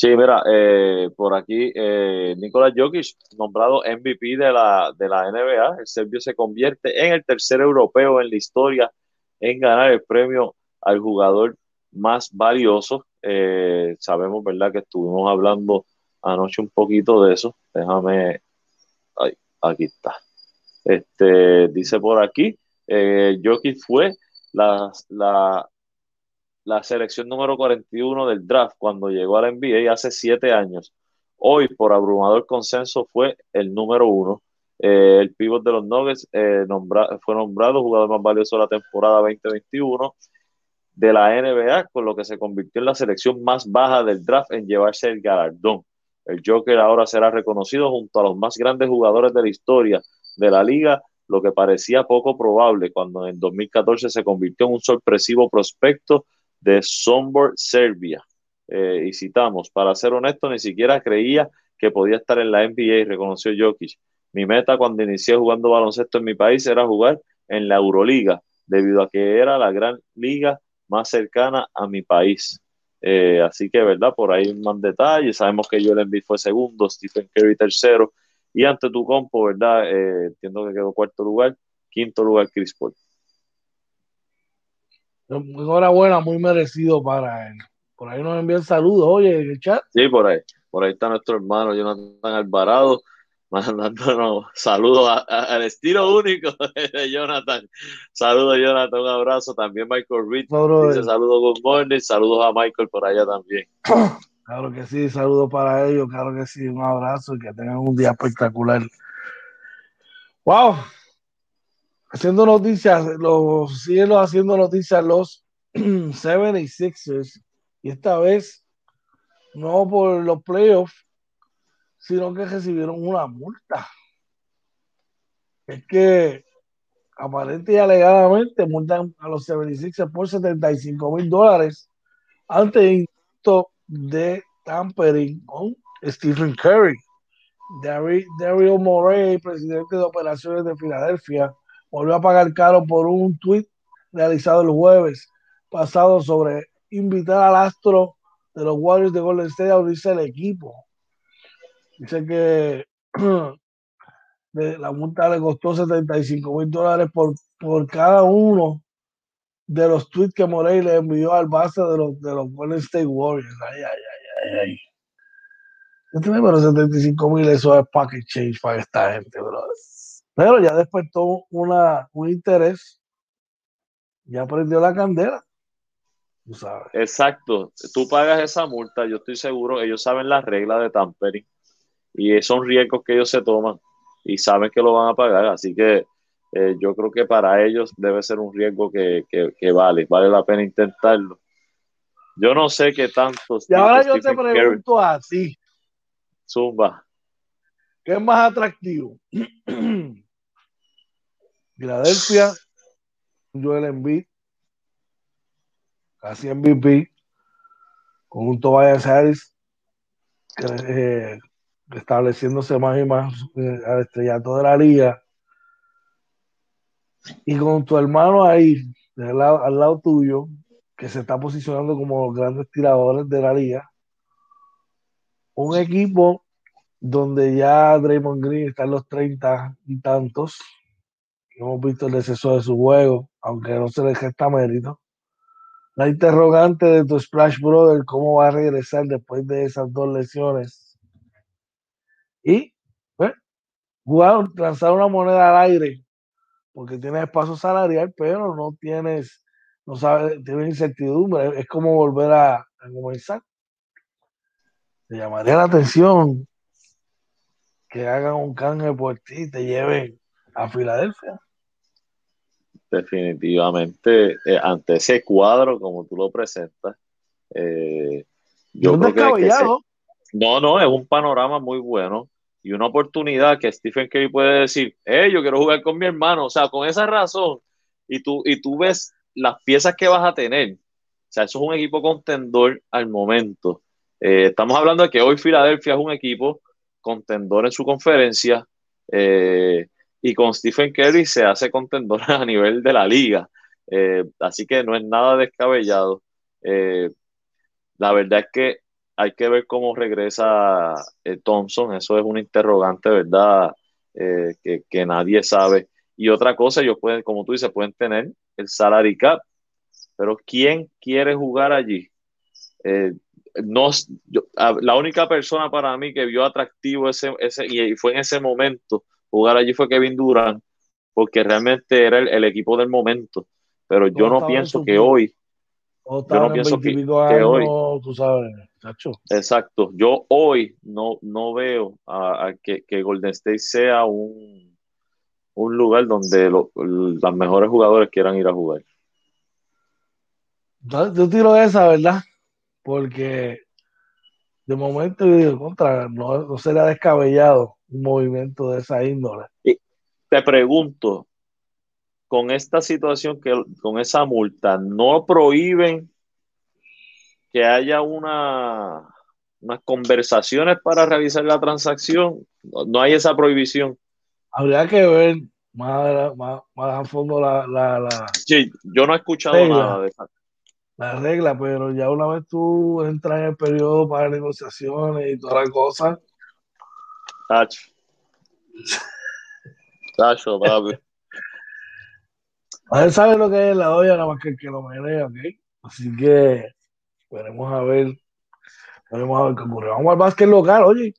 Sí, mira, eh, por aquí eh, Nicolás Jokic, nombrado MVP de la, de la NBA, el serbio se convierte en el tercer europeo en la historia en ganar el premio al jugador más valioso. Eh, sabemos, ¿verdad?, que estuvimos hablando anoche un poquito de eso. Déjame, ay, aquí está. Este, dice por aquí, eh, Jokic fue la, la, la selección número 41 del draft cuando llegó a la NBA hace siete años. Hoy, por abrumador consenso, fue el número uno. Eh, el pívot de los Nuggets eh, fue nombrado jugador más valioso de la temporada 2021 de la NBA, con lo que se convirtió en la selección más baja del draft en llevarse el galardón. El Joker ahora será reconocido junto a los más grandes jugadores de la historia de la liga, lo que parecía poco probable cuando en 2014 se convirtió en un sorpresivo prospecto de Sombor, Serbia. Eh, y citamos, para ser honesto, ni siquiera creía que podía estar en la NBA, reconoció Jokic. Mi meta cuando inicié jugando baloncesto en mi país era jugar en la Euroliga, debido a que era la gran liga más cercana a mi país. Eh, así que, ¿verdad? Por ahí más detalles. Sabemos que Joel Embiid fue segundo, Stephen Curry tercero. Y ante tu compo, ¿verdad? Eh, entiendo que quedó cuarto lugar. Quinto lugar, Chris Paul. Enhorabuena, muy merecido para él. Por ahí nos envían saludos, oye, en el chat. Sí, por ahí. Por ahí está nuestro hermano Jonathan Alvarado mandándonos saludos al estilo único de Jonathan. Saludos, Jonathan, un abrazo. También Michael Reed dice saludos, good morning. Saludos a Michael por allá también. Claro que sí, saludos para ellos, claro que sí, un abrazo y que tengan un día espectacular. Wow, haciendo noticias, los cielos haciendo noticias los 76ers y esta vez no por los playoffs, sino que recibieron una multa. Es que aparente y alegadamente multan a los 76 por 75 mil dólares ante de tampering con Stephen Curry. Daryl Morey, presidente de operaciones de Filadelfia, volvió a pagar caro por un tuit realizado el jueves pasado sobre invitar al astro de los Warriors de Golden State a unirse al equipo. Dice que la multa le costó 75 mil dólares por, por cada uno de los tweets que Morey le envió al base de los, de los Golden State Warriors. Ay, ay, ay, ay, ay. Este número 75 mil, eso es package change para esta gente, bro. Pero ya despertó una, un interés, ya prendió la candela. Tú sabes. Exacto. Tú pagas esa multa, yo estoy seguro, ellos saben las reglas de tampering y son riesgos que ellos se toman y saben que lo van a pagar, así que eh, yo creo que para ellos debe ser un riesgo que, vale, vale la pena intentarlo. Yo no sé qué tanto. Y ahora yo te pregunto a ti. Zumba. ¿Qué es más atractivo? Filadelfia, Joel Embiid, casi MVP, con un Tobias Harris eh, estableciéndose más y más eh, al estrellato de la liga. Y con tu hermano ahí, al lado, al lado tuyo, que se está posicionando como los grandes tiradores de la liga. Un equipo donde ya Draymond Green está en los 30 y tantos. Hemos visto el exceso de su juego, aunque no se le gesta mérito. La interrogante de tu Splash Brother, cómo va a regresar después de esas dos lesiones y pues, lanzar una moneda al aire, porque tienes espacio salarial, pero no tienes no sabe, tiene incertidumbre, es como volver a, a comenzar. Te llamaría la atención que hagan un canje por ti y te lleven a Filadelfia. Definitivamente, eh, ante ese cuadro, como tú lo presentas, eh, yo creo que, no, no, es un panorama muy bueno y una oportunidad que Stephen Curry puede decir, hey, yo quiero jugar con mi hermano, o sea, con esa razón, y tú, y tú ves las piezas que vas a tener, o sea, eso es un equipo contendor al momento. Eh, estamos hablando de que hoy Filadelfia es un equipo contendor en su conferencia. Eh, y con Stephen Curry se hace contendor a nivel de la liga. Eh, así que no es nada descabellado. la verdad es que hay que ver cómo regresa Thompson. Eso es un interrogante, ¿verdad? Que, que, nadie sabe. Y otra cosa, ellos pueden, como tú dices, pueden tener el salary cap, pero ¿quién quiere jugar allí? no, la única persona para mí que vio atractivo ese, ese y fue en ese momento jugar allí fue Kevin Durant, porque realmente era el, equipo del momento. Pero yo no pienso que hoy. Yo no pienso que, hoy. Tú sabes, Exacto. Yo hoy no, no veo a, que, Golden State sea un, un lugar donde los mejores jugadores quieran ir a jugar. Yo tiro esa, ¿verdad? porque de momento yo digo, contra, no, no sería descabellado un movimiento de esa índole. Y te pregunto, con esta situación, que con esa multa, ¿no prohíben que haya una, unas conversaciones para realizar la transacción? No, hay esa prohibición. Habría que ver más, más, a fondo la, la, Sí, yo no he escuchado nada de eso la regla, pero ya una vez tú entras en el periodo para negociaciones y todas las cosas. Tacho. Tacho, papi. A ver, sabe lo que es la olla, nada más que el que lo menea, ¿ok? Así que veremos a ver, veremos a ver qué ocurre. Vamos al básquet local, oye.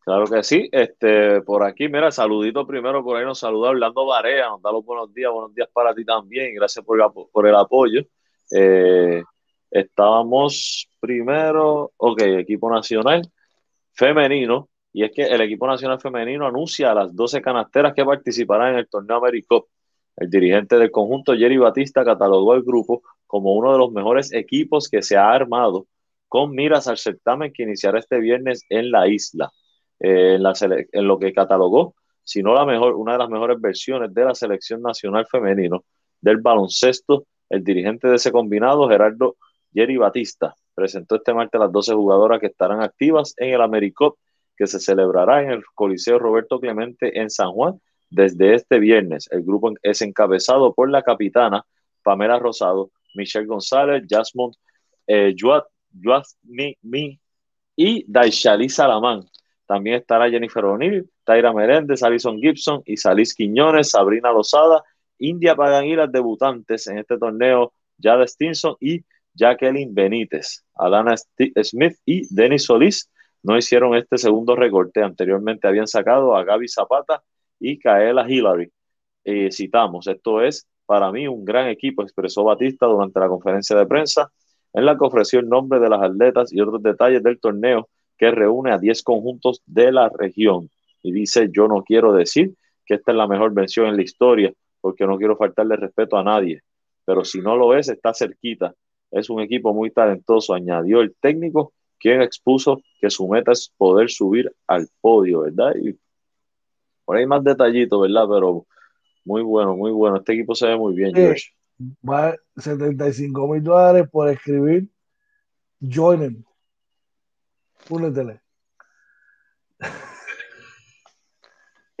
Claro que sí. Este, por aquí, mira, saludito primero por ahí nos saluda Orlando Barea, nos da los buenos días, buenos días para ti también, gracias por, por el apoyo. Eh, estábamos primero, ok, equipo nacional femenino, y es que el equipo nacional femenino anuncia a las 12 canasteras que participarán en el torneo AmeriCup. El dirigente del conjunto, Jerry Batista, catalogó el grupo como uno de los mejores equipos que se ha armado con miras al certamen que iniciará este viernes en la isla. Eh, en lo que catalogó, si no la mejor, una de las mejores versiones de la selección nacional femenino del baloncesto el dirigente de ese combinado, Gerardo Jerry Batista, presentó este martes las 12 jugadoras que estarán activas en el AmeriCup que se celebrará en el Coliseo Roberto Clemente en San Juan desde este viernes. El grupo es encabezado por la capitana Pamela Rosado, Michelle González, Jasmine eh, Mi, y Daishali Salamán. También estará Jennifer O'Neill, Tyra Meréndez, Alison Gibson, Isalis Quiñones, Sabrina Lozada India pagan ir las debutantes en este torneo, Jade Stinson y Jacqueline Benítez. Alana Smith y Denis Solís no hicieron este segundo recorte. Anteriormente habían sacado a Gaby Zapata y Kaela Hillary. Eh, citamos, esto es para mí un gran equipo, expresó Batista durante la conferencia de prensa, en la que ofreció el nombre de las atletas y otros detalles del torneo que reúne a 10 conjuntos de la región. Y dice, yo no quiero decir que esta es la mejor versión en la historia, porque no quiero faltarle respeto a nadie, pero si no lo es, está cerquita. Es un equipo muy talentoso, añadió el técnico, quien expuso que su meta es poder subir al podio, ¿verdad? Y por ahí más detallitos, ¿verdad? Pero muy bueno, muy bueno. Este equipo se ve muy bien, George. Va 75 mil dólares por escribir Joinen. Únetele.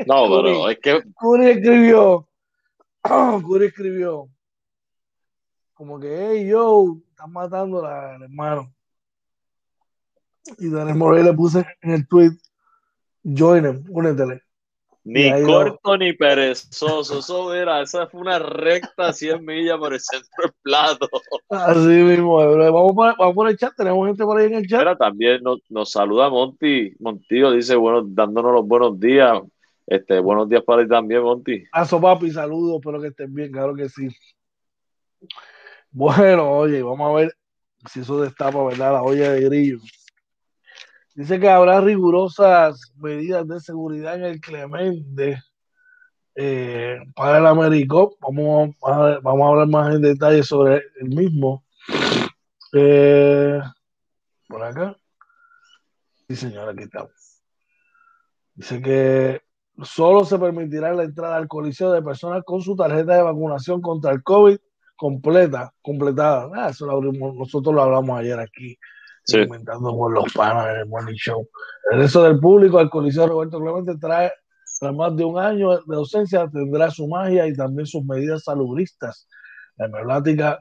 No, pero es que. Curry escribió Curry escribió como que, hey, yo, están matando al hermano. Y Daniel Morey le puse en el tweet, join him, únetele. Ni corto ni perezoso, eso era, esa fue una recta 100 millas por el centro del plato. Así mismo, vamos por, vamos por el chat, tenemos gente por ahí en el chat. Pero también nos, nos saluda Monty, Montillo dice, bueno, dándonos los buenos días, este, buenos días para ti también, Monty. Aso, papi, saludos, espero que estén bien, claro que sí. Bueno, oye, vamos a ver si eso destapa, ¿verdad? La olla de grillo. Dice que habrá rigurosas medidas de seguridad en el Clemente eh, para el Americop. Vamos a, hablar más en detalle sobre el mismo. Eh, por acá. Sí, señora, aquí estamos. Dice que solo se permitirá la entrada al coliseo de personas con su tarjeta de vacunación contra el COVID completa, completada. Ah, eso lo abrimos, nosotros lo hablamos ayer aquí, comentando con los panas en el Morning Show. El resto del público al Coliseo Roberto Clemente trae tras más de un año de ausencia tendrá su magia y también sus medidas salubristas. La emblemática,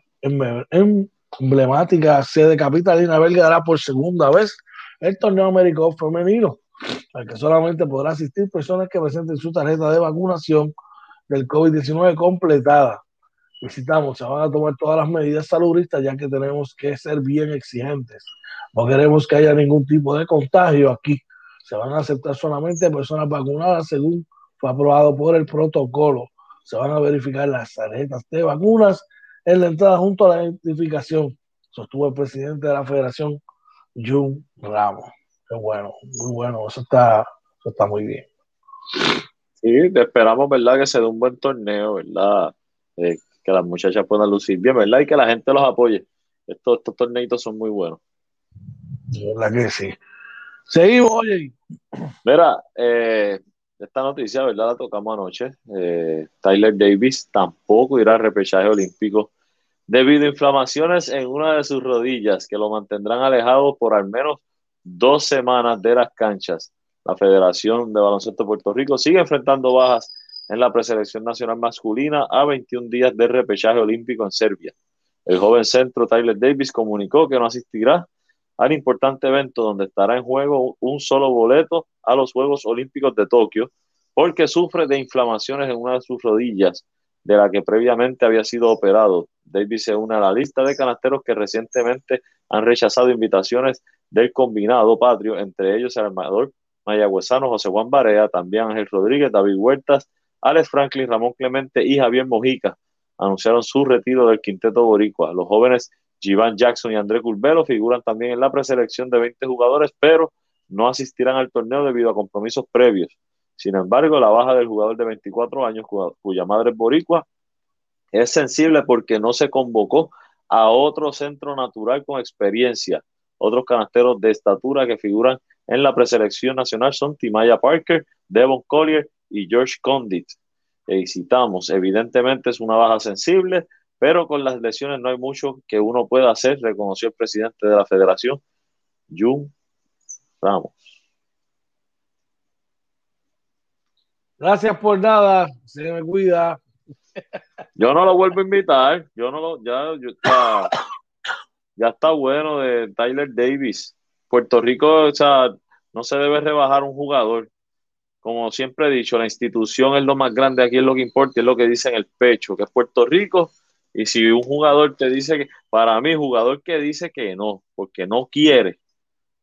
emblemática sede capitalina belga dará por segunda vez el torneo americano femenino, al que solamente podrá asistir personas que presenten su tarjeta de vacunación del COVID-19 completada visitamos, se van a tomar todas las medidas salubristas ya que tenemos que ser bien exigentes. No queremos que haya ningún tipo de contagio aquí. Se van a aceptar solamente personas vacunadas según fue aprobado por el protocolo. Se van a verificar las tarjetas de vacunas en la entrada junto a la identificación, sostuvo el presidente de la federación, Jun Ramos. Qué bueno, muy bueno, eso está, eso está muy bien. Sí, esperamos, ¿verdad? Que se dé un buen torneo, ¿verdad? Eh, que las muchachas puedan lucir bien, ¿verdad? Y que la gente los apoye. Estos, estos torneitos son muy buenos. ¿Verdad que sí? Seguimos, oye. Mira, eh, esta noticia, ¿verdad? La tocamos anoche. Eh, Tyler Davis tampoco irá al repechaje olímpico debido a inflamaciones en una de sus rodillas que lo mantendrán alejado por al menos dos semanas de las canchas. La Federación de Baloncesto de Puerto Rico sigue enfrentando bajas en la preselección nacional masculina a 21 días de repechaje olímpico en Serbia. El joven centro Tyler Davis comunicó que no asistirá al importante evento donde estará en juego un solo boleto a los Juegos Olímpicos de Tokio porque sufre de inflamaciones en una de sus rodillas de la que previamente había sido operado. Davis se une a la lista de canasteros que recientemente han rechazado invitaciones del combinado patrio, entre ellos el armador mayagüezano José Juan Barea, también Ángel Rodríguez, David Huertas, Alex Franklin, Ramón Clemente y Javier Mojica anunciaron su retiro del quinteto boricua. Los jóvenes Jivan Jackson y André Curbelo figuran también en la preselección de 20 jugadores, pero no asistirán al torneo debido a compromisos previos. Sin embargo, la baja del jugador de 24 años, cuya madre es boricua, es sensible porque no se convocó a otro centro natural con experiencia. Otros canasteros de estatura que figuran en la preselección nacional son Timaya Parker, Devon Collier y George Condit. Y citamos, evidentemente es una baja sensible, pero con las lesiones no hay mucho que uno pueda hacer, reconoció el presidente de la federación, Jun Ramos. Gracias por nada, se me cuida. Yo no lo vuelvo a invitar, yo no lo, ya, ya, ya está bueno de Tyler Davis. Puerto Rico, o sea, no se debe rebajar un jugador como siempre he dicho, la institución es lo más grande, aquí es lo que importa, es lo que dice en el pecho, que es Puerto Rico. Y si un jugador te dice que, para mí, jugador que dice que no, porque no quiere,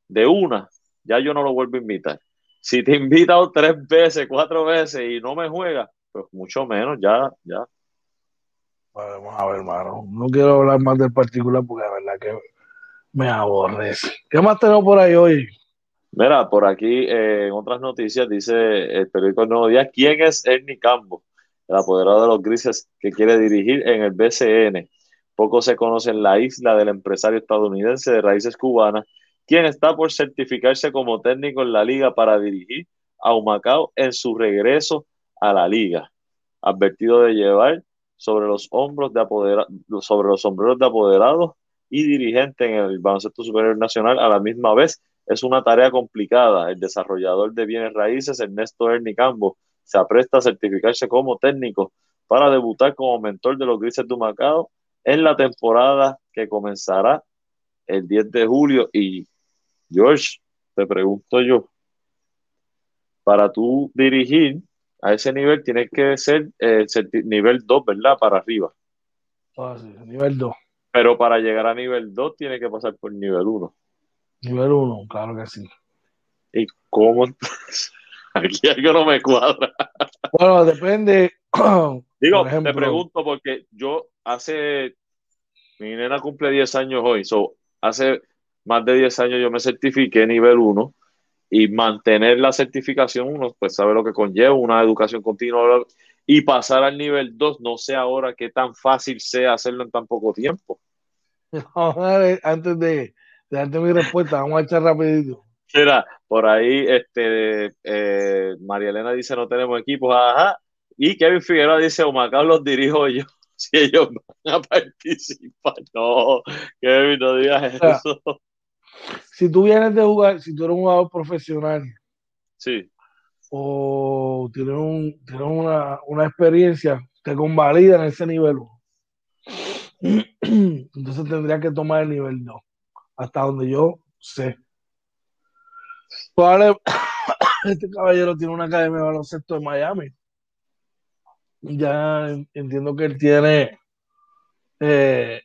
de una, ya yo no lo vuelvo a invitar. Si te he invitado tres veces, cuatro veces y no me juega, pues mucho menos, ya, ya. Vamos a ver, hermano. No quiero hablar más del particular porque la verdad que me aborrece. ¿Qué más tenemos por ahí hoy? Mira, por aquí eh, en otras noticias dice el periódico Nuevo Día, ¿quién es Ernie Cambo? El apoderado de los grises que quiere dirigir en el BCN. Poco se conoce en la isla del empresario estadounidense de raíces cubanas, quien está por certificarse como técnico en la liga para dirigir a Humacao en su regreso a la liga. Advertido de llevar sobre los hombros de sobre los sombreros de apoderado y dirigente en el baloncesto superior nacional a la misma vez es una tarea complicada. El desarrollador de bienes raíces, Ernesto Ernie Cambo, se apresta a certificarse como técnico para debutar como mentor de los Grises de Macao en la temporada que comenzará el 10 de julio. Y George, te pregunto yo, para tú dirigir a ese nivel tienes que ser eh, nivel 2, ¿verdad? Para arriba. Ah, sí, nivel 2. Pero para llegar a nivel 2 tiene que pasar por nivel 1. Nivel 1, claro que sí. ¿Y cómo? Aquí algo no me cuadra. Bueno, depende. Digo, te pregunto porque yo hace Mi nena cumple 10 años hoy. So, hace más de 10 años yo me certifiqué nivel 1 y mantener la certificación uno pues sabe lo que conlleva una educación continua y pasar al nivel 2 no sé ahora qué tan fácil sea hacerlo en tan poco tiempo. antes de, darte mi respuesta, vamos a echar rapidito. Mira, por ahí este eh, María Elena dice no tenemos equipos, ajá, y Kevin Figueroa dice Omar los dirijo yo si ellos van a participar. No, Kevin, no digas eso si tú vienes de jugar, si tú eres un jugador profesional, sí. o tienes, un, una, una, experiencia, te convalida en ese nivel Entonces tendría que tomar el nivel 2, hasta donde yo sé. Este caballero tiene una academia de baloncesto en Miami. Ya entiendo que él tiene eh,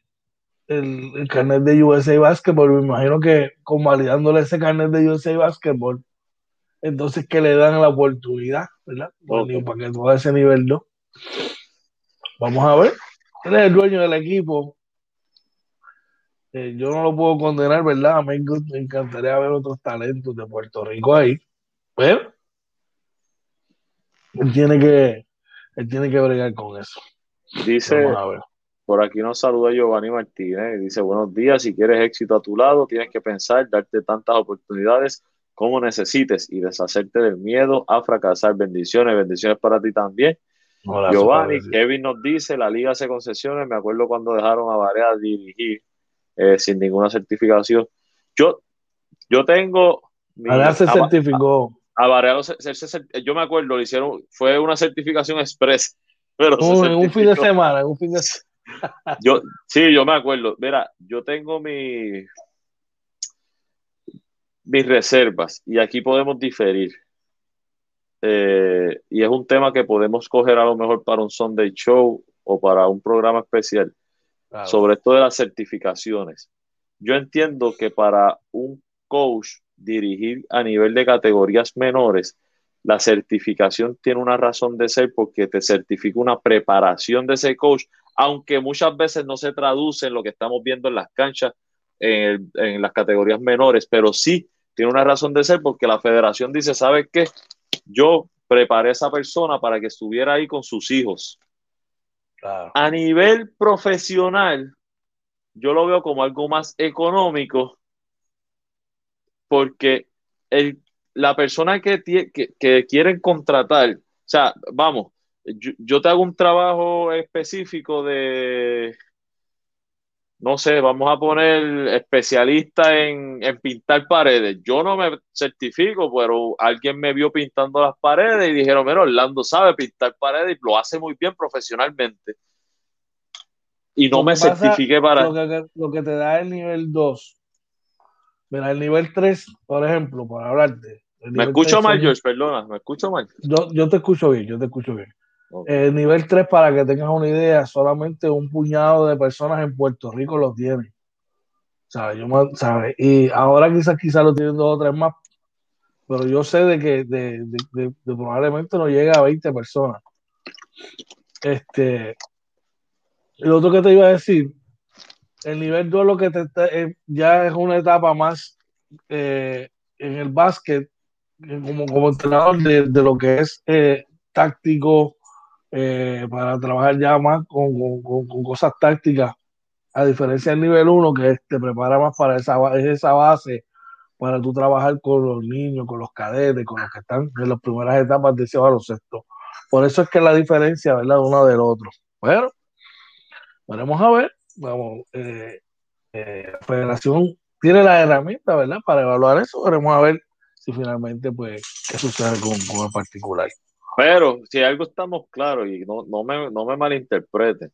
el, carnet de USA Basketball, me imagino que convalidándole ese carnet de USA Basketball, entonces que le dan la oportunidad, ¿verdad? para que todo ese nivel no. Vamos a ver. Él es el dueño del equipo. Eh, yo no lo puedo condenar, ¿verdad? Me, me encantaría ver otros talentos de Puerto Rico ahí. Pero él tiene que, él tiene que bregar con eso. Dice, a. Por aquí nos saluda Giovanni Martínez dice, buenos días, si quieres éxito a tu lado, tienes que pensar, darte tantas oportunidades como necesites y deshacerte del miedo a fracasar. Bendiciones, bendiciones para ti también. Giovanni, Kevin nos dice, la liga hace concesiones, me acuerdo cuando dejaron a Varea dirigir eh, sin ninguna certificación. Yo, yo tengo... Varea se certificó. A, Varea, yo me acuerdo, lo hicieron, fue una certificación express. Pero en un fin de semana, en un fin de semana yo, sí, yo me acuerdo. Mira, yo tengo mi, mis reservas y aquí podemos diferir. Eh, y es un tema que podemos coger a lo mejor para un Sunday Show o para un programa especial sobre esto de las certificaciones. Yo entiendo que para un coach dirigir a nivel de categorías menores, la certificación tiene una razón de ser porque te certifica una preparación de ese coach aunque muchas veces no se traduce en lo que estamos viendo en las canchas, en, las categorías menores, pero sí tiene una razón de ser porque la federación dice, ¿sabes qué? Yo preparé a esa persona para que estuviera ahí con sus hijos. A nivel profesional, yo lo veo como algo más económico porque la persona que, que, que quieren contratar, o sea, vamos, yo, te hago un trabajo específico de, no sé, vamos a poner especialista en, pintar paredes. Yo no me certifico, pero alguien me vio pintando las paredes y dijeron, mira, Orlando sabe pintar paredes y lo hace muy bien profesionalmente. Y no me certifique para... Lo que, lo que, te da el nivel 2. Mira, el nivel 3, por ejemplo, para hablarte. Me escucho mal, George, perdona, me escucho mal. Yo, yo te escucho bien, yo te escucho bien. El nivel 3, para que tengas una idea, solamente un puñado de personas en Puerto Rico lo tienen. ¿Sabes? Yo, ¿sabe? Y ahora quizás quizás lo tienen dos o tres más, pero yo sé de que de, de, probablemente no llega a 20 personas. Este, lo otro que te iba a decir, el nivel 2 lo que te, eh, ya es una etapa más eh, en el básquet, eh, como, como entrenador de, de lo que es táctico, eh, para trabajar ya más con, cosas tácticas, a diferencia del nivel 1 que te prepara más para esa, esa base, para tú trabajar con los niños, con los cadetes, con los que están en las primeras etapas de ese baloncesto. Por eso es que la diferencia, ¿verdad?, uno del otro. Bueno, veremos a ver, vamos, eh, eh, la federación tiene la herramienta, ¿verdad?, para evaluar eso, veremos a ver si finalmente, pues, qué sucede con, con el particular. Pero si algo estamos claros y no, no, me, no me malinterpreten,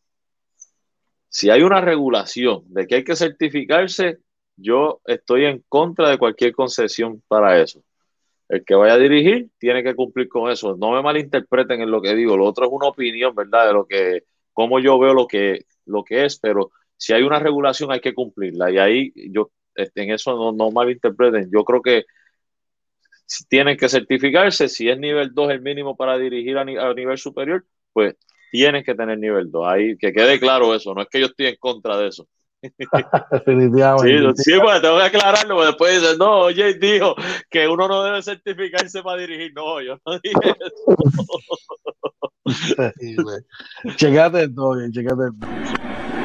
si hay una regulación de que hay que certificarse, yo estoy en contra de cualquier concesión para eso. El que vaya a dirigir tiene que cumplir con eso. No me malinterpreten en lo que digo. Lo otro es una opinión, ¿verdad? De lo que, cómo yo veo lo que, lo que es, pero si hay una regulación hay que cumplirla. Y ahí yo, en eso no, no malinterpreten. Yo creo que tienen que certificarse. Si es nivel 2 el mínimo para dirigir a, nivel superior, pues tienen que tener nivel 2. Ahí que quede claro eso. No es que yo estoy en contra de eso. Definitivamente. Sí, sí, pues tengo que aclararlo, porque después dicen, no, oye, dijo que uno no debe certificarse para dirigir. No, yo no dije eso. checate todo, checate todo.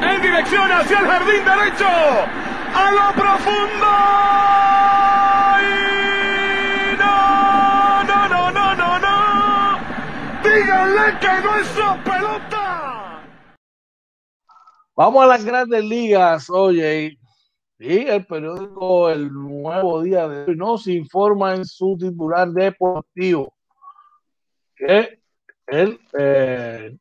En dirección hacia el jardín derecho, a lo profundo. No es su pelota. Vamos a las grandes ligas, oye. Y el periódico El Nuevo Día de hoy nos informa en su titular deportivo que el eh,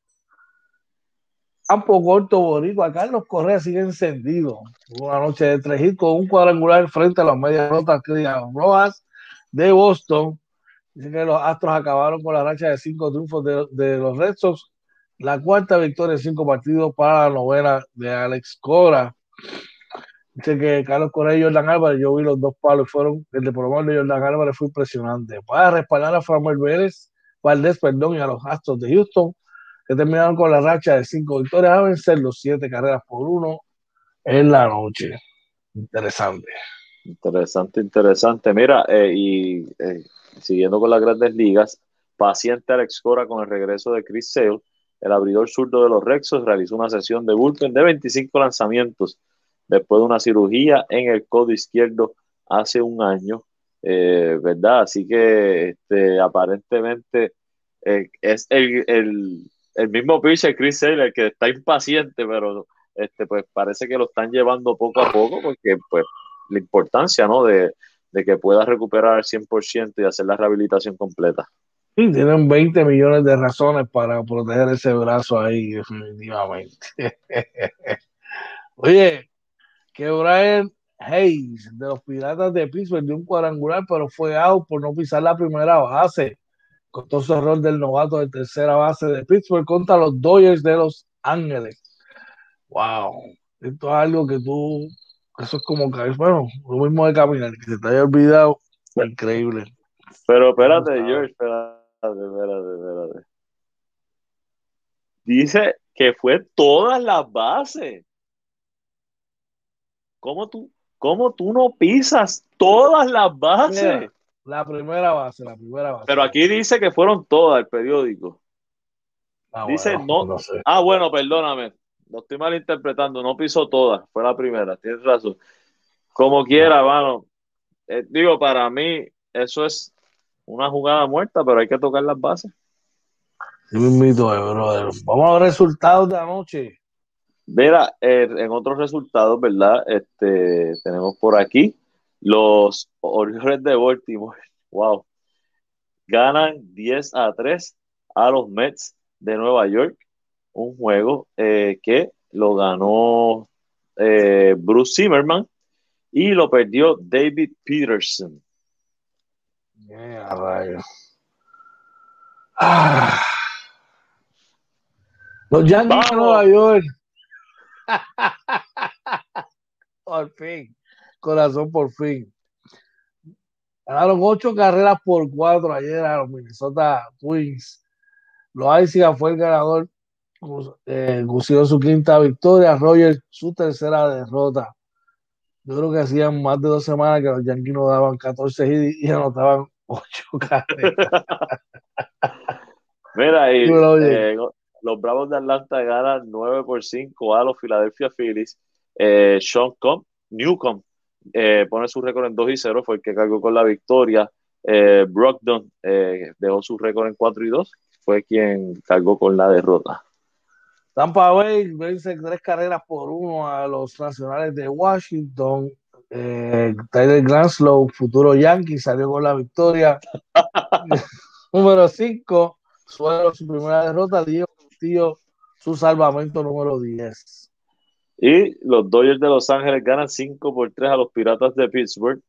campo corto boricua Carlos Correa sigue encendido. Una noche de tres con un cuadrangular frente a las medias rotas rojas de Boston. Dicen que los Astros acabaron con la racha de cinco triunfos de, de los Red Sox la cuarta victoria en cinco partidos para la novena de Alex Cora. Dice que Carlos Cora y Jordan Álvarez, yo vi los dos palos, fueron, el de promover de Jordan Álvarez fue impresionante. Para respaldar a Samuel Vélez, Valdés, perdón, y a los Astros de Houston, que terminaron con la racha de cinco victorias a vencer los siete carreras por uno en la noche. Interesante. Interesante, interesante. Mira, eh, y eh, siguiendo con las grandes ligas, paciente Alex Cora con el regreso de Chris Sale el abridor zurdo de los Rexos realizó una sesión de bullpen de 25 lanzamientos después de una cirugía en el codo izquierdo hace un año, eh, ¿verdad? Así que este, aparentemente eh, es el, el, mismo pitcher, Chris Sale, el que está impaciente, pero este, pues parece que lo están llevando poco a poco porque pues la importancia, ¿no? De, de que pueda recuperar al 100% y hacer la rehabilitación completa. Sí, tienen 20 millones de razones para proteger ese brazo ahí, definitivamente. Oye, que Brian Hayes de los Piratas de Pittsburgh dio un cuadrangular, pero fue out por no pisar la primera base. Costó su error del novato de tercera base de Pittsburgh contra los Dodgers de Los Ángeles. Wow, esto es algo que tú, eso es como que, bueno, lo mismo de caminar, que se te haya olvidado, increíble. Pero espérate, George, espérate Dice que fue todas las bases. ¿Cómo tú, cómo tú no pisas todas las bases? la primera base, la primera base. Pero aquí dice que fueron todas el periódico. Ah, dice no. Ah, bueno, perdóname. No estoy malinterpretando. No pisó todas. Fue la primera. Tienes razón. Como quiera, mano. Eh, digo, para mí, eso es una jugada muerta, pero hay que tocar las bases. Vamos a ver resultados de anoche. Mira, en otros resultados, ¿verdad? Este, tenemos por aquí los Orioles de Baltimore. Wow. Ganan 10 a 3 a los Mets de Nueva York. Un juego eh, que lo ganó eh, Bruce Zimmerman y lo perdió David Peterson. Ah. Los Yankees de Nueva York. por fin. Corazón, por fin. Ganaron ocho carreras por cuatro ayer a los Minnesota Twins. Los Icy fue el ganador, eh, consiguió su quinta victoria. Roger su tercera derrota. Yo creo que hacían más de dos semanas que los Yankees no daban 14 y, y anotaban ocho carreras. Mira, y, eh, los Bravos de Atlanta ganan 9 por 5 a los Philadelphia Phillies. Eh, Sean Comp, Newcomb eh, pone su récord en 2 y 0, fue el que cargó con la victoria. Brockton dejó su récord en 4 y 2, fue quien cargó con la derrota. Tampa Bay vence tres carreras por uno a los nacionales de Washington. Eh, Tyler Glanslow, futuro Yankee, salió con la victoria. número 5, suelo su primera derrota. Diego Castillo, su salvamento número 10. Y los Dodgers de Los Ángeles ganan 5 por 3 a los Piratas de Pittsburgh.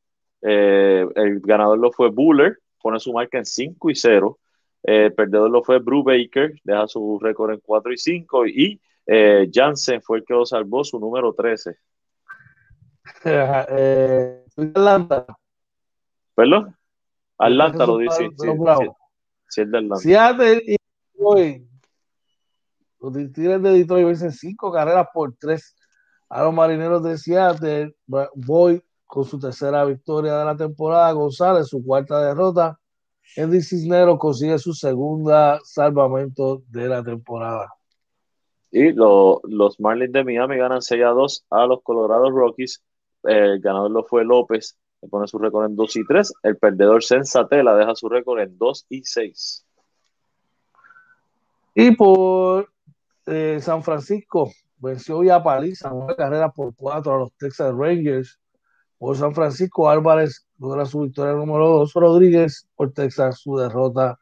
Eh, el ganador lo fue Buller, pone su marca en 5 y 0. Eh, el perdedor lo fue Brew Baker, deja su récord en 4 y 5. Y eh, Jansen fue el que lo salvó, su número 13. eh, Atlanta. ¿Perdón? Atlanta lo dice. Sí, sí, el de Atlanta. Seattle y Detroit. Los Tigres de Detroit vencen cinco carreras por tres a los marineros de Seattle. Voy con su tercera victoria de la temporada. González, su cuarta derrota. Andy Cisneros consigue su segunda salvamento de la temporada. Y los Marlins de Miami ganan 6 a 2 a los Colorado Rockies. El ganador lo fue López, que pone su récord en 2 y 3. El perdedor Sensatela deja su récord en 2 y 6. Y por eh, San Francisco, venció ya paliza, una carrera por 4 a los Texas Rangers. Por San Francisco, Álvarez logra su victoria número 2. Rodríguez por Texas su derrota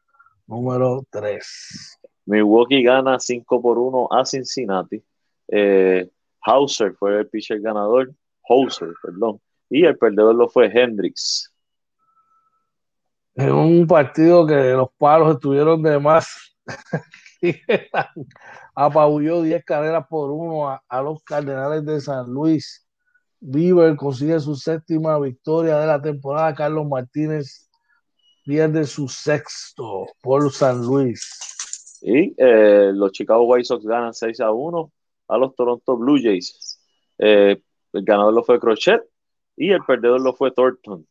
número 3. Milwaukee gana 5 por 1 a Cincinnati. Eh, Hauser fue el pitcher ganador. Hauser, perdón. Y el perdedor lo fue Hendricks. En un partido que los palos estuvieron de más. Apabulló 10 carreras por 1 a, a los Cardenales de San Luis. Bieber consigue su séptima victoria de la temporada. Carlos Martínez pierde su sexto por San Luis. Y eh, los Chicago White Sox ganan 6 a 1 a los Toronto Blue Jays. Eh, el ganador lo fue Crochet y el perdedor lo fue Thornton.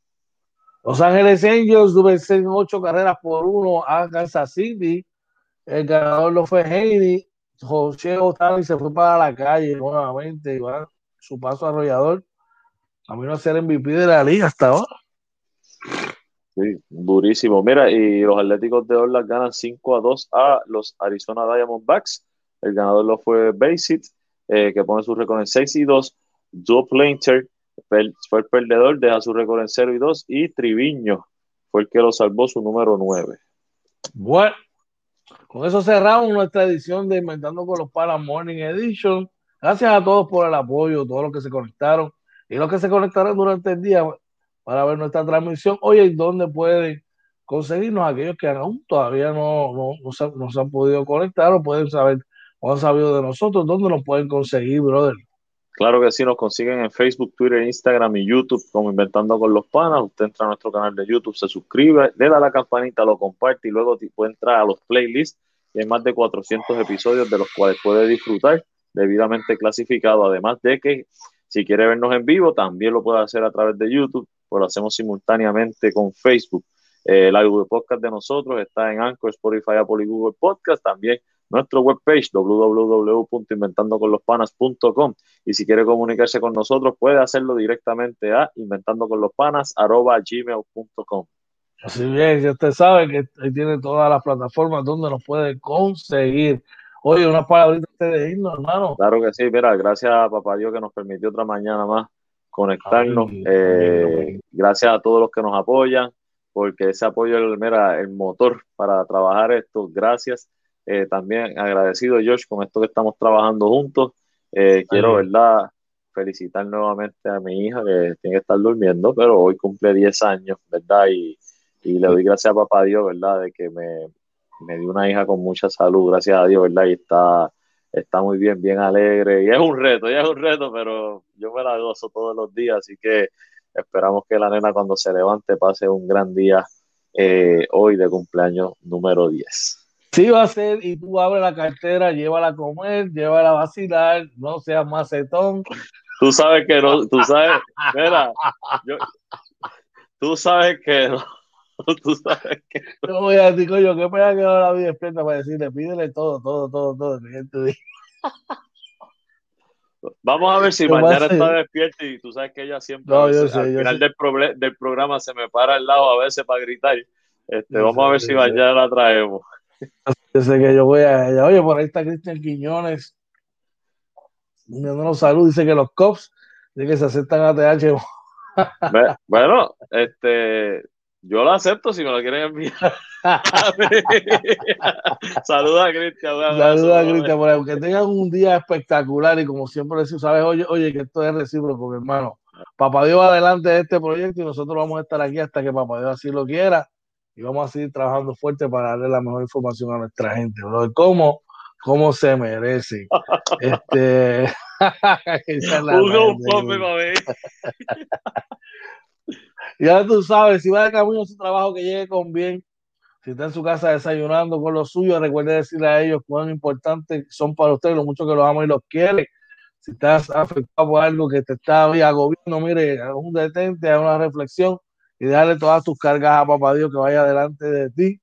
Los Ángeles Angels vencen 8 carreras por 1 a Kansas City. El ganador lo fue Heidi. José Otani se fue para la calle nuevamente va su paso arrollador. A mí no ser MVP de la liga hasta ahora. Sí, durísimo. Mira, y los Atléticos de Orlas ganan 5 a 2 a los Arizona Diamondbacks. El ganador lo fue Basit, eh, que pone su récord en 6 y 2. Joe Plainter fue el perdedor, deja su récord en 0 y 2. Y Triviño fue el que lo salvó, su número 9. Bueno, con eso cerramos nuestra edición de Inventando con los Palas Morning Edition. Gracias a todos por el apoyo, todos los que se conectaron y los que se conectaron durante el día para ver nuestra transmisión. Oye, ¿dónde pueden conseguirnos aquellos que aún todavía no, no, se, han podido conectar o pueden saber o han sabido de nosotros? ¿Dónde nos pueden conseguir, brother? Claro que sí, nos consiguen en Facebook, Twitter, Instagram y YouTube como Inventando con los Panas. Usted entra a nuestro canal de YouTube, se suscribe, le da la campanita, lo comparte y luego puede entrar a los playlists. Y hay más de 400 episodios de los cuales puede disfrutar debidamente clasificado. Además de que si quiere vernos en vivo, también lo puede hacer a través de YouTube, pues lo hacemos simultáneamente con Facebook. Eh, el audio de podcast de nosotros está en Anchor, Spotify, Apple y Google Podcast. También nuestro webpage www.inventandoconlospanas.com y si quiere comunicarse con nosotros puede hacerlo directamente a inventandoconlospanas.gmail.com Así bien, ya usted sabe que tiene todas las plataformas donde nos puede conseguir. Oye, unas palabritas de irnos, hermano. Claro que sí, mira, gracias a Papá Dios que nos permitió otra mañana más conectarnos. Eh, gracias a todos los que nos apoyan, porque ese apoyo es mira, el motor para trabajar esto. Gracias. Eh, también agradecido, Josh, con esto que estamos trabajando juntos. Eh, quiero, ¿verdad? Felicitar nuevamente a mi hija que tiene que estar durmiendo, pero hoy cumple 10 años, ¿verdad? Y, y le doy gracias a Papá Dios, ¿verdad? De que me, me dio una hija con mucha salud, gracias a Dios, ¿verdad? Y está, está muy bien, bien alegre. Y es un reto, ya es un reto, pero yo me la gozo todos los días, así que esperamos que la nena cuando se levante pase un gran día eh, hoy de cumpleaños número 10. Sí va a ser, y tú abres la cartera, llévala a comer, llévala a vacilar, no seas macetón. Tú sabes que no, tú sabes, mira, yo, tú sabes que no, tú sabes que. No voy a decir, coño, qué pena que no la vi despierta para decirle, pídele todo, todo, todo, todo. Vamos a ver si mañana está despierta y tú sabes que ella siempre al final del, del, programa se me para al lado a veces para gritar. Este, vamos a ver si mañana la traemos. Yo sé que yo voy a ella. Oye, por ahí está Cristian Quiñones. Dándonos salud. Dice que los cops de que se aceptan ATH. bueno, este yo lo acepto si me lo quieren enviar. Saluda a Cristian. Saluda a Cristian. Por que tengan un día espectacular y como siempre decimos, sabes, oye, oye, que esto es recíproco, hermano. Papá Dios va adelante de este proyecto y nosotros vamos a estar aquí hasta que Papá Dios así lo quiera y vamos a seguir trabajando fuerte para darle la mejor información a nuestra gente, bro. ¿Cómo? ¿Cómo se merece? este. ya tú sabes, si va de camino a su trabajo, que llegue con bien. Si está en su casa desayunando con los suyos, recuerde decirle a ellos cuán importantes son para ustedes, lo mucho que los amo y los quiere. si estás afectado por algo que te está agobiando, mire, un detente, haz una reflexión y darle todas tus cargas a papá Dios que vaya delante de ti.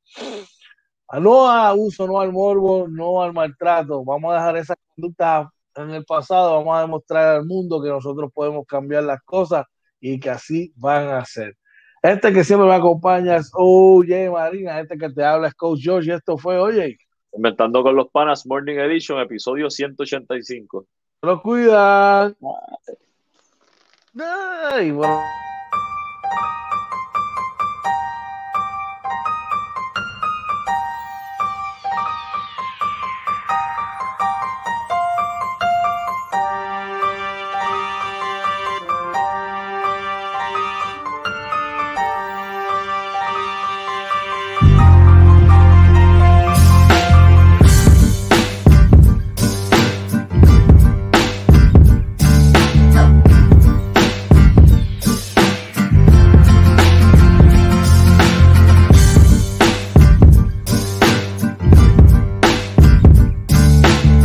No a abuso, no al morbo, no al maltrato. Vamos a dejar esa conducta en el pasado, vamos a demostrar al mundo que nosotros podemos cambiar las cosas y que así van a ser. Este que siempre me acompaña es Oye Marina, este que te habla es Coach George y esto fue Oye. Inventando con los Panas Morning Edition, episodio 185. Lo cuidan. Ay, bueno.